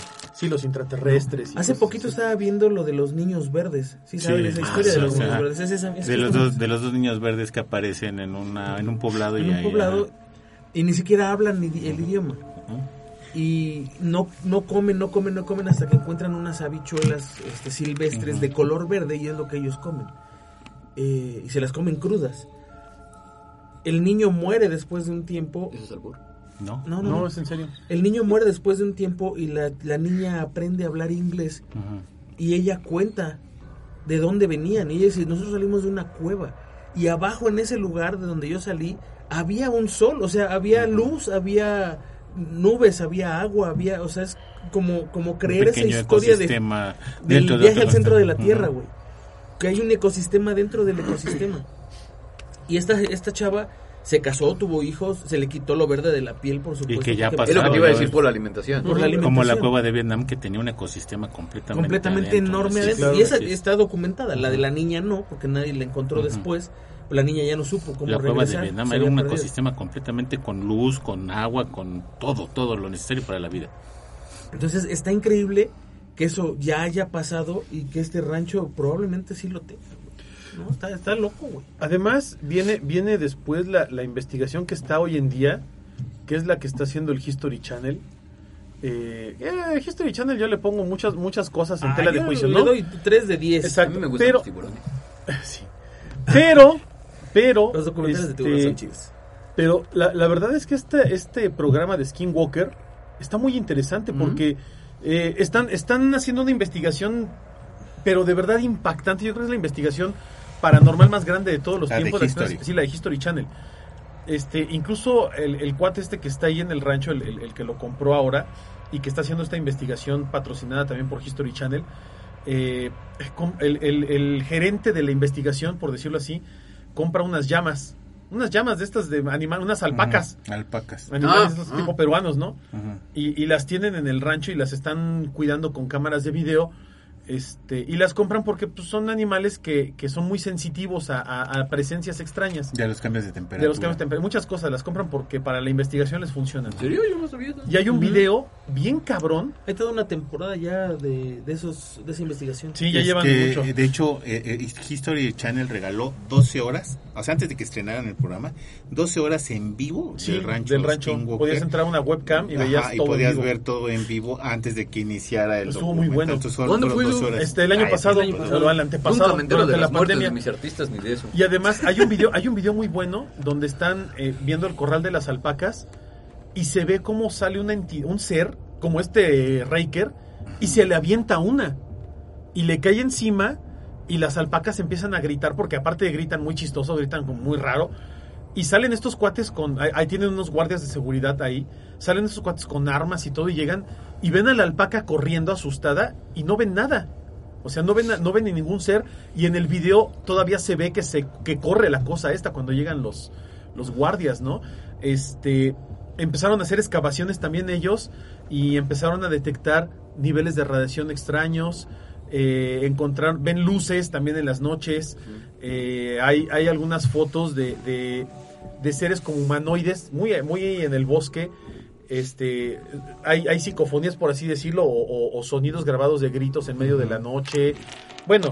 Sí, los intraterrestres. Hace poquito así. estaba viendo lo de los niños verdes. ¿Sí saben Sí. esa Ah, historia sí, de los niños verdes? Es esa- es De los, dos, de los dos niños verdes que aparecen en, una, en un poblado. en y un ahí, poblado ajá. y ni siquiera hablan ni el idioma. Y no, no comen, no comen, no comen hasta que encuentran unas habichuelas este, silvestres de color verde y es lo que ellos comen. Eh, y se las comen crudas. El niño muere después de un tiempo. ¿Eso es albur? ¿No? No, no, es en serio. El niño muere después de un tiempo y la, la niña aprende a hablar inglés y ella cuenta de dónde venían. Y ella dice, nosotros salimos de una cueva. Y abajo en ese lugar de donde yo salí, había un sol, o sea, había luz, había nubes, había agua, había, o sea, es como, como creer esa historia de, del de viaje al centro de la. Tierra, güey. Que hay un ecosistema dentro del ecosistema. Y esta, esta chava se casó, tuvo hijos, se le quitó lo verde de la piel, por supuesto. que ya porque- Es lo que te iba a decir por la alimentación. Por la Como la cueva de Vietnam que tenía un ecosistema completamente completamente adentro, enorme sí, adentro. claro, y esa sí. está documentada. La de la niña no, porque nadie la encontró después. La niña ya no supo cómo La cueva de regresar, Vietnam era un perdido. ecosistema completamente con luz, con agua, con todo, todo lo necesario para la vida. Entonces está increíble que eso ya haya pasado y que este rancho probablemente sí lo tenga. ¿No? Está, está loco, güey. Además, viene, viene después la, la investigación que está hoy en día, que es la que está haciendo el History Channel. Eh, eh, History Channel yo le pongo muchas muchas cosas en Ah, tela de juicio, le ¿no? doy 3 de 10. Exacto. A mí me gustan pero- los tiburones. Sí. Pero, pero, Los documentales de tiburones este, son chidos. pero la, la verdad es que este, este programa de Skinwalker está muy interesante porque eh, están, están haciendo una investigación, pero de verdad impactante. Yo creo que es la investigación paranormal más grande de todos los La de tiempos. History. sí, la de History Channel. Este, incluso el, el cuate este que está ahí en el rancho, el, el- el que lo compró ahora y que está haciendo esta investigación patrocinada también por History Channel, eh, el, el- el gerente de la investigación, por decirlo así, compra unas llamas, unas llamas de estas de animal, unas alpacas, Alpacas. animales Ah, ah. tipo peruanos, ¿no? Y, y las tienen en el rancho y las están cuidando con cámaras de video. Este, y las compran porque pues, son animales que, que son muy sensitivos a, a- a presencias extrañas. Ya los cambios de temperatura. De los cambios de temperatura. Muchas cosas las compran porque para la investigación les funcionan. ¿En serio? Yo no sabía eso. Y hay un video bien cabrón. Hay toda una temporada ya de, de, esos, de esa investigación. Sí, ya llevan mucho. De hecho, eh, eh, History Channel regaló 12 horas, o sea, antes de que estrenaran el programa, 12 horas en vivo Sí, del rancho. del rancho. Skinwalker. Podías entrar a una webcam y Ajá, veías y todo en podías vivo. ver todo en vivo antes de que iniciara el Estuvo muy bueno. ¿Cuándo fue 12 eso? horas. Este, el año Ay, pasado, el año pasado. el antepasado, Nunca me entero de la las pandemia. de mis artistas ni de eso. Y además hay un video, hay un video muy bueno donde están eh, viendo el corral de las alpacas y se ve cómo sale una un ser como este eh, Riker y se le avienta una y le cae encima y las alpacas empiezan a gritar porque aparte de gritan muy chistoso, gritan como muy raro y salen estos cuates con ahí, tienen unos guardias de seguridad ahí, salen estos cuates con armas y todo y llegan y ven a la alpaca corriendo asustada y no ven nada. O sea, no ven, no ven ni ningún ser y en el video todavía se ve que se que corre la cosa esta cuando llegan los los guardias, ¿no? Este empezaron a hacer excavaciones también ellos y empezaron a detectar niveles de radiación extraños, eh, encontrar ven luces también en las noches, eh, hay hay algunas fotos de, de de seres como humanoides muy muy en el bosque este hay, hay psicofonías por así decirlo o, o- o sonidos grabados de gritos en medio de la noche. Bueno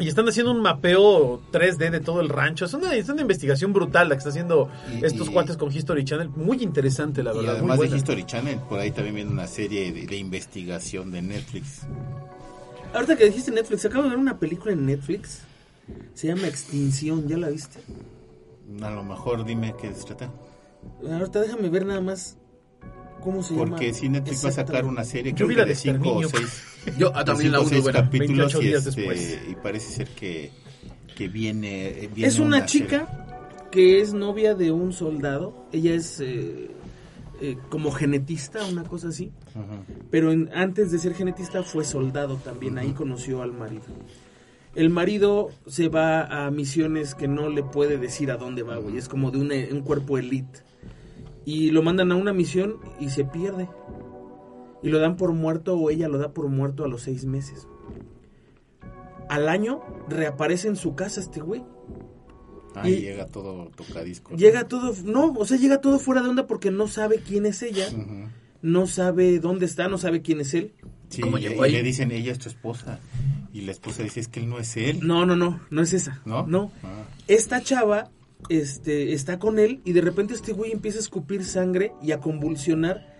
y están haciendo un mapeo 3D de todo el rancho. Es una, es una investigación brutal la que está haciendo Y- estos y- cuates con History Channel. Muy interesante la Y verdad muy además de. History Channel, por ahí también viene una serie de, de investigación de Netflix. Ahorita que dijiste Netflix, acabo de ver una película en Netflix. Se llama Extinción, ¿ya la viste? A lo mejor dime qué se trata. Ahorita déjame ver nada más cómo se llama. Porque si Netflix va a sacar una serie, Yo creo vi que la de de 5 o Exterminio. 6 Yo ah, también la uno es buena. capítulos 28 y, días este, después. y parece ser que, que viene, viene Es una, chica que es novia de un soldado. Ella es eh, eh, como genetista, una cosa así. Ajá. Pero en- antes de ser genetista fue soldado también. Ahí conoció al marido. El marido se va a misiones que no le puede decir a dónde va, güey. Es como de una- un cuerpo elite. Y lo mandan a una misión y se pierde. Y lo dan por muerto o ella lo da por muerto a los seis meses. Al año reaparece en su casa este güey. Ahí Y- llega todo tocadisco. Llega todo, no, o sea, llega todo fuera de onda porque no sabe quién es ella, no sabe dónde está, no sabe quién es él. Sí, ¿Cómo y, llegó y ahí? le dicen, ella es tu esposa. Y la esposa dice, es que él no es él. No, no, no, no es esa. ¿No? No. Ah. Esta chava este, está con él y de repente este güey empieza a escupir sangre y a convulsionar.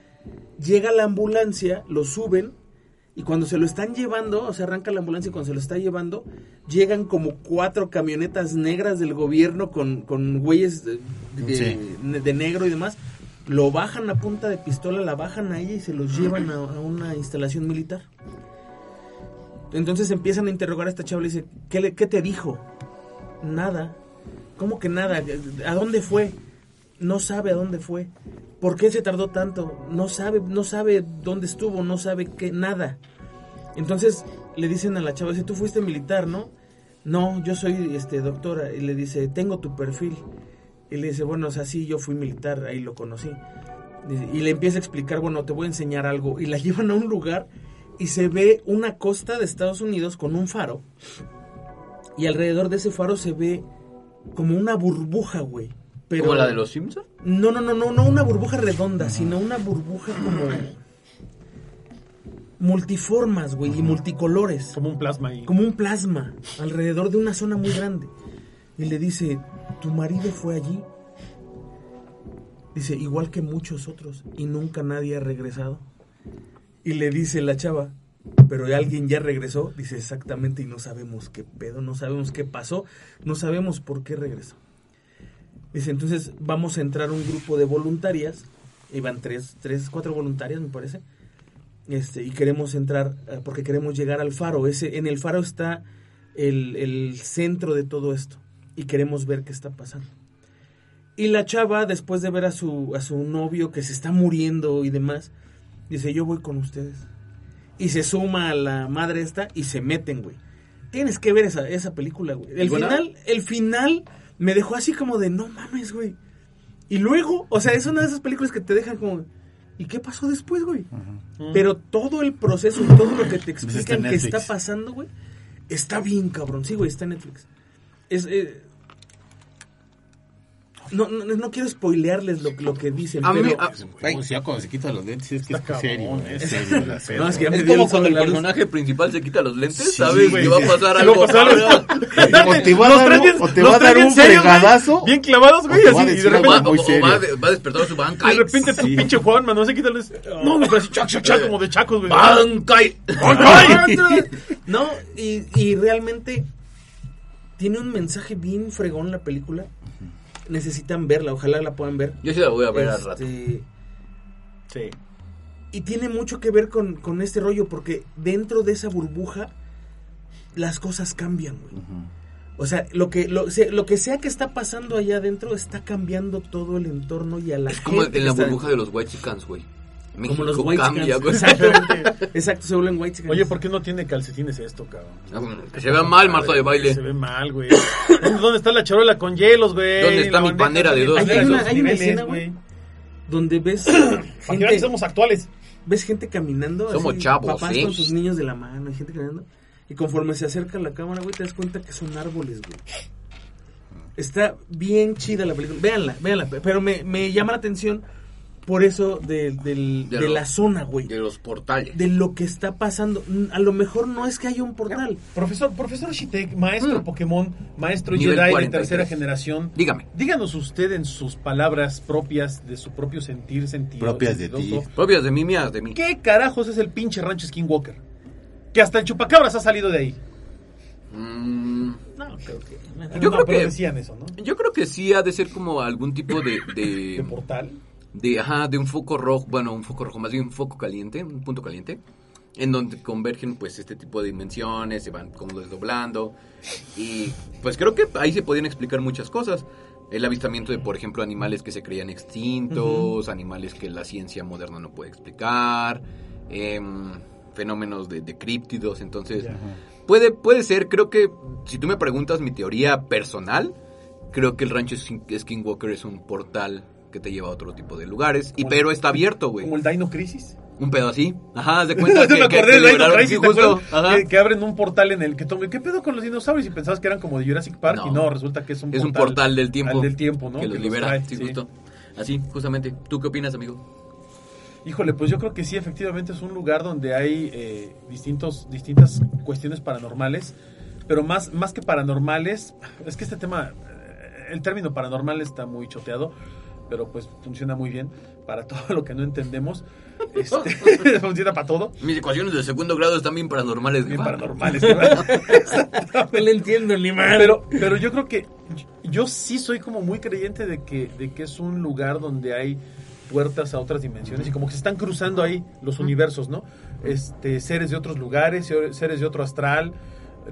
Llega la ambulancia, lo suben y cuando se lo están llevando, o sea, arranca la ambulancia y cuando se lo está llevando, llegan como cuatro camionetas negras del gobierno con, con güeyes de, de- Sí. de negro y demás. Lo bajan a punta de pistola, la bajan a ella y se los llevan a, a una instalación militar. Entonces empiezan a interrogar a esta chava y dice, ¿qué, le- qué te dijo? Nada. ¿Cómo que nada? ¿A dónde fue? No sabe a dónde fue. ¿Por qué se tardó tanto? No sabe, no sabe dónde estuvo, no sabe qué, nada. Entonces le dicen a la chava, dice, tú fuiste militar, ¿no? No, yo soy este doctora. Y le dice, tengo tu perfil. Y le dice, bueno, o sea, sí, yo fui militar, ahí lo conocí. Y le empieza a explicar, bueno, te voy a enseñar algo. Y la llevan a un lugar y se ve una costa de Estados Unidos con un faro. Y alrededor de ese faro se ve como una burbuja, güey. Pero ¿Como la de los Simpsons? No, no, no, no, no una burbuja redonda, sino una burbuja como multiformas, güey, y multicolores. como un plasma ahí Como un plasma alrededor de una zona muy grande. Y le dice, ¿tu marido fue allí? Dice, igual que muchos otros, y nunca nadie ha regresado. Y le dice la chava, pero alguien ya regresó, dice exactamente, y no sabemos qué pedo, no sabemos qué pasó, no sabemos por qué regresó. Dice, entonces vamos a entrar un grupo de voluntarias, iban tres, tres, cuatro voluntarias me parece, este, y queremos entrar, eh, porque queremos llegar al faro, ese, en el faro está el, el centro de todo esto, y queremos ver qué está pasando. Y la chava, después de ver a su, a su novio que se está muriendo y demás, dice, yo voy con ustedes. Y se suma a la madre esta y se meten, güey. Tienes que ver esa, esa película, güey. El ¿Buena? final, el final me dejó así como de, no mames, güey. Y luego, o sea, es una de esas películas que te dejan como, ¿y qué pasó después, güey? Pero todo el proceso y todo lo que te está en explican que está pasando, güey, está bien, cabrón. Sí, güey, está en Netflix. Es, eh, no, no, no quiero spoilearles lo, lo que dicen, A mí, pero... a- Pues ya cuando se quita los lentes es que Está es serio, cabrón, es serio la. No, es que ya me es como cuando el personaje principal se quita los lentes, Sí, ¿sabes? güey. Que va a pasar algo. va a pasar algo. O te va a dar o te va a dar bien un fregadazo. Bien clavados, güey, así, y de repente, va, de- va a despertar su banca. de repente tu pinche Juan, no se quita los... No, pero así, chac, chac, chac, como de chacos, güey. ¡Banca! y- No, y, y realmente tiene un mensaje bien fregón la película. Necesitan verla, ojalá la puedan ver. Yo sí la voy a ver al rato. Este, Sí. y tiene mucho que ver con, con este rollo, porque dentro de esa burbuja las cosas cambian, güey. O sea, lo que, lo, lo que sea que está pasando allá adentro está cambiando todo el entorno y a la Es como gente en que la está burbuja dentro. de los White Chickens, Como los white cambia, güey. Exactamente. Exacto, se vuelven white Oye, ¿por qué no tiene calcetines esto, cabrón? Que se vea mal, Marta de baile. Se ve mal, güey. ¿Dónde, está la charola con hielos, güey? ¿Dónde está La mi bandera panera de dos Hay- hay una- hay una escena, güey, donde ves gente, que somos actuales. ves gente caminando. Somos así, chavos, Papás ¿sí? con sus niños de la mano y gente caminando. Y conforme se acerca la cámara, güey, te das cuenta que son árboles, güey. Está bien chida la película. Véanla, véanla. Pero me, me llama la atención por eso de, del- De de lo- la zona, güey. De los portales. De lo que está pasando. A lo mejor no es que haya un portal. Profesor, profesor Shitek, maestro Mm. Pokémon, maestro Nivel Jedi de 43. tercera generación. Dígame. Díganos usted en sus palabras propias de su propio sentir, sentido. Propias de ti. Propias de mí, mías de mí. ¿Qué carajos es el pinche rancho Skinwalker? Que hasta el chupacabras ha salido de ahí. Mm, No, creo que. Yo No, creo pero que- decían eso, ¿no? yo creo que sí ha de ser como algún tipo de... De De, portal. De, ajá, de un foco rojo, bueno, un foco rojo, más bien un foco caliente, un punto caliente, en donde convergen pues este tipo de dimensiones, se van como desdoblando, y pues creo que ahí se podían explicar muchas cosas. El avistamiento de, por ejemplo, animales que se creían extintos, animales que la ciencia moderna no puede explicar, em, fenómenos de, de críptidos, entonces... Puede, puede ser, creo que si tú me preguntas mi teoría personal, creo que el rancho Skin- Skinwalker es un portal que te lleva a otro tipo de lugares, y pero está abierto, güey. Como el Dino Crisis. Un pedo así. Ajá, de cuenta que, me que- acordé que del Dino Crisis, sí, ¿te justo. Que, que abren un portal en el que tomen. ¿Qué pedo con los dinosaurios? Y pensabas que eran como de Jurassic Park No. y no, resulta que es un Es portal. un portal del tiempo. del tiempo, ¿no? Que los los libera, trae, sí, sí. justo. Así, justamente. ¿Tú qué opinas, amigo? Híjole, pues yo creo que sí, efectivamente es un lugar donde hay eh, distintos, distintas cuestiones paranormales, pero más, más que paranormales, es que este tema, eh, el término paranormal está muy choteado, pero pues funciona muy bien para todo lo que no entendemos, este, funciona para todo, Mis ecuaciones de segundo grado están bien paranormales. bien paranormales. ¿no? No le entiendo ni más. Pero, pero yo creo que yo sí soy como muy creyente de que, de que es un lugar donde hay puertas a otras dimensiones y como que se están cruzando ahí los universos, ¿no? Este, seres de otros lugares, seres de otro astral,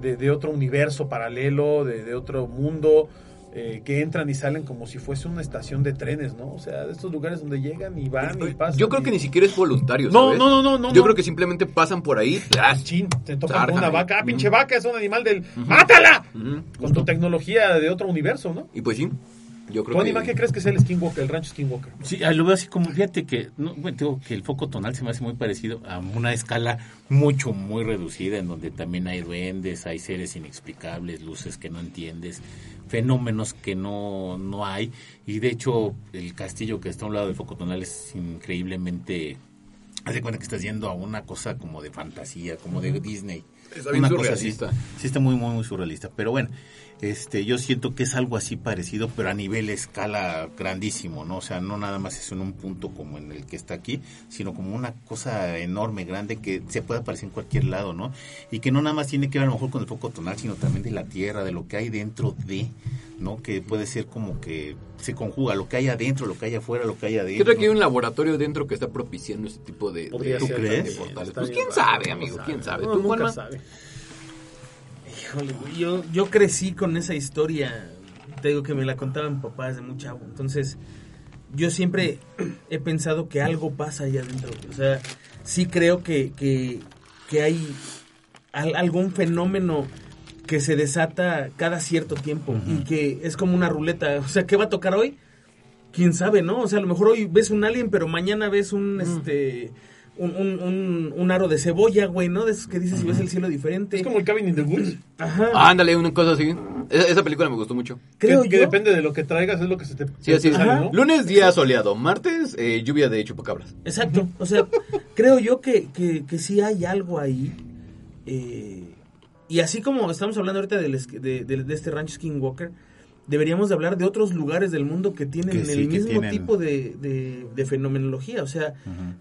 de, de otro universo paralelo, de, de otro mundo, eh, que entran y salen como si fuese una estación de trenes, ¿no? O sea, de estos lugares donde llegan y van y pasan. Yo creo y- que ni siquiera es voluntario, No, ¿sabes? no, no, no, no, Yo no. creo que simplemente pasan por ahí. Chin, se tocan Zárjale. con una vaca. Ah, pinche vaca, es un animal del... ¡Mátala! Con tu tecnología de otro universo, ¿no? Y pues sí, yo creo ¿Tu que... qué crees que es el Skinwalker, el rancho Skinwalker? Sí, ah, lo veo así como, fíjate que, no, bueno, digo que el foco tonal se me hace muy parecido a una escala mucho, muy reducida, en donde también hay duendes, hay seres inexplicables, luces que no entiendes, fenómenos que no, no hay, y de hecho el castillo que está a un lado del foco tonal es increíblemente, haz de cuenta que estás yendo a una cosa como de fantasía, como de Disney. Está bien Una cosa así. Sí está muy, muy, muy surrealista. Pero bueno, este, yo siento que es algo así parecido, pero a nivel escala grandísimo, ¿no? O sea, no nada más es en un punto como en el que está aquí, sino como una cosa enorme, grande, que se puede aparecer en cualquier lado, ¿no? Y que no nada más tiene que ver a lo mejor con el foco tonal, sino también de la Tierra, de lo que hay dentro de, ¿no? Que puede ser como que se conjuga lo que hay adentro, lo que hay afuera, lo que hay adentro. creo que hay un laboratorio dentro que está propiciando este tipo de, de- ¿Tú crees? portales. Pues quién sabe, amigo, quién sabe. No, ¿Tú, nunca sabe. Híjole, güey, yo, yo crecí con esa historia. Te digo que me la contaban papás de muy chavo. Entonces, yo siempre he pensado que algo pasa allá adentro. O sea, sí creo que, que, que hay al- algún fenómeno que se desata cada cierto tiempo y que es como una ruleta. O sea, ¿qué va a tocar hoy? quién sabe, ¿no? O sea, a lo mejor hoy ves un alien, pero mañana ves un, este, un, un, un, un aro de cebolla, güey, ¿no? De esos que dices si ves el cielo diferente. Es como el Cabin in the Woods. Ajá. Ándale, una cosa así. Esa, esa película me gustó mucho. creo que, que depende de lo que traigas, es lo que se te, Sí, así. ¿no? Lunes, día soleado. Martes, eh, lluvia de chupacabras. Exacto. O sea, creo yo que, que, que sí hay algo ahí. eh, y así como estamos hablando ahorita del de, de- de este rancho Skinwalker, deberíamos de hablar de otros lugares del mundo que tienen Que sí, el mismo tienen- tipo de, de- de fenomenología. O sea,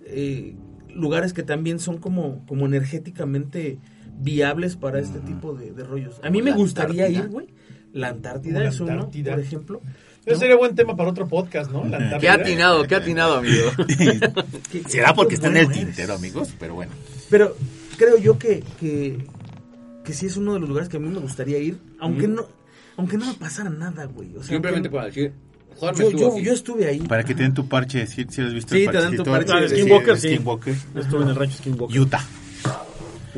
eh, lugares que también son como, como energéticamente viables para este tipo de, de rollos. A mí me gustaría Antártida. ir, güey. La Antártida es uno, Antártida. por ejemplo. Ese ¿no? sería buen tema para otro podcast, ¿no? La Qué atinado, qué atinado, amigo. Será porque está en el tintero, amigos, pero bueno. Pero creo yo que, que, que sí es uno de los lugares que a mí me gustaría ir, aunque no aunque no me pasara nada, güey. O sea, Simplemente aunque- para decir, Juan yo, estuvo yo, yo estuve ahí. Para que te den tu parche, si, si has visto Sí, el te dan tu parche Ah, de- Skinwalker, sí. Skinwalker. Estuve en el rancho Skinwalker. Utah.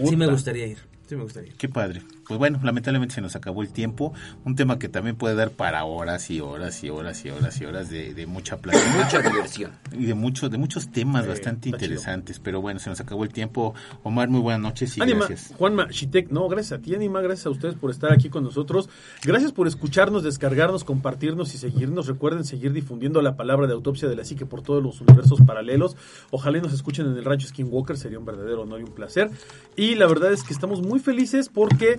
Sí me gustaría ir. Sí me gustaría ir. Qué padre. Pues bueno, lamentablemente se nos acabó el tiempo. Un tema que también puede dar para horas y horas y horas y horas y horas de, de mucha plática. Mucha diversión. y de muchos de muchos temas bastante chido. interesantes. Pero bueno, se nos acabó el tiempo. Omar, muy buenas noches y Anima, gracias. Juanma, Shitek, no, gracias a ti, Anima, gracias a ustedes por estar aquí con nosotros. Gracias por escucharnos, descargarnos, compartirnos y seguirnos. Recuerden seguir difundiendo la palabra de autopsia de la psique por todos los universos paralelos. Ojalá y nos escuchen en el rancho Skinwalker, sería un verdadero honor y un placer. Y la verdad es que estamos muy felices porque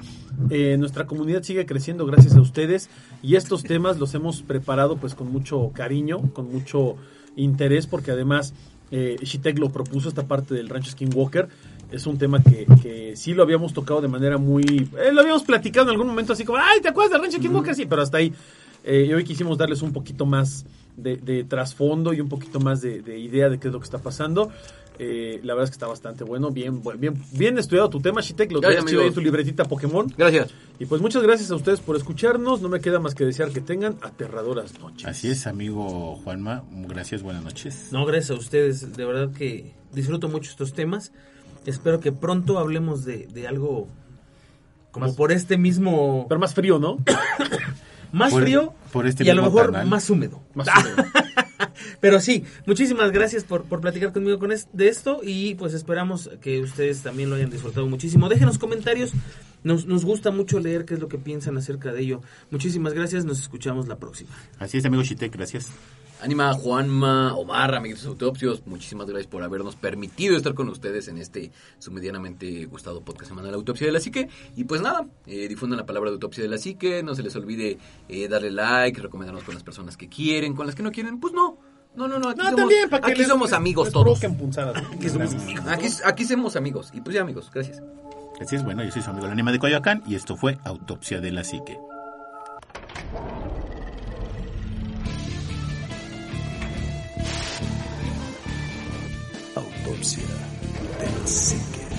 eh, nuestra comunidad sigue creciendo gracias a ustedes y estos temas los hemos preparado pues con mucho cariño, con mucho interés porque además eh, Shitek lo propuso esta parte del rancho Skinwalker. Es un tema que, que sí lo habíamos tocado de manera muy... eh, lo habíamos platicado en algún momento así como, ay, ¿te acuerdas del rancho Skinwalker? Sí, pero hasta ahí. Eh, y hoy quisimos darles un poquito más de, de trasfondo y un poquito más de, de idea de qué es lo que está pasando. Eh, la verdad es que está bastante bueno, bien, bien, bien estudiado tu tema, Shitek, lo traes chido ahí tu libretita Pokémon. Gracias. Y pues muchas gracias a ustedes por escucharnos. No me queda más que desear que tengan aterradoras noches. Así es, amigo Juanma. Gracias, buenas noches. No, gracias a ustedes. De verdad que disfruto mucho estos temas. Espero que pronto hablemos de, de algo como Más- por este mismo... Pero más frío, ¿no? Más Por- frío por este y a lo mejor canal. más húmedo. Más. Pero sí, muchísimas gracias por, por platicar conmigo con es- de esto y pues esperamos que ustedes también lo hayan disfrutado muchísimo. Déjenos comentarios, nos, nos gusta mucho leer qué es lo que piensan acerca de ello. Muchísimas gracias, nos escuchamos la próxima. Así es, amigo Shitek, gracias. Anima, Juanma, Omar, amiguitos autopsios, muchísimas gracias por habernos permitido estar con ustedes en este su medianamente gustado podcast semanal Autopsia de la Psique. Y pues nada, eh, difundan la palabra de Autopsia de la Psique, no se les olvide eh, darle like, recomendarnos con las personas que quieren, con las que no quieren, pues no. No, no, no, aquí, No, somos, también, para que aquí les- somos les- amigos les todos. punzadas. Aquí somos amigos. Aquí, aquí somos amigos. Y pues ya amigos, gracias. Así es, bueno, yo soy su amigo el anima de Coyoacán y esto fue Autopsia de la Psique. Autopsia de la.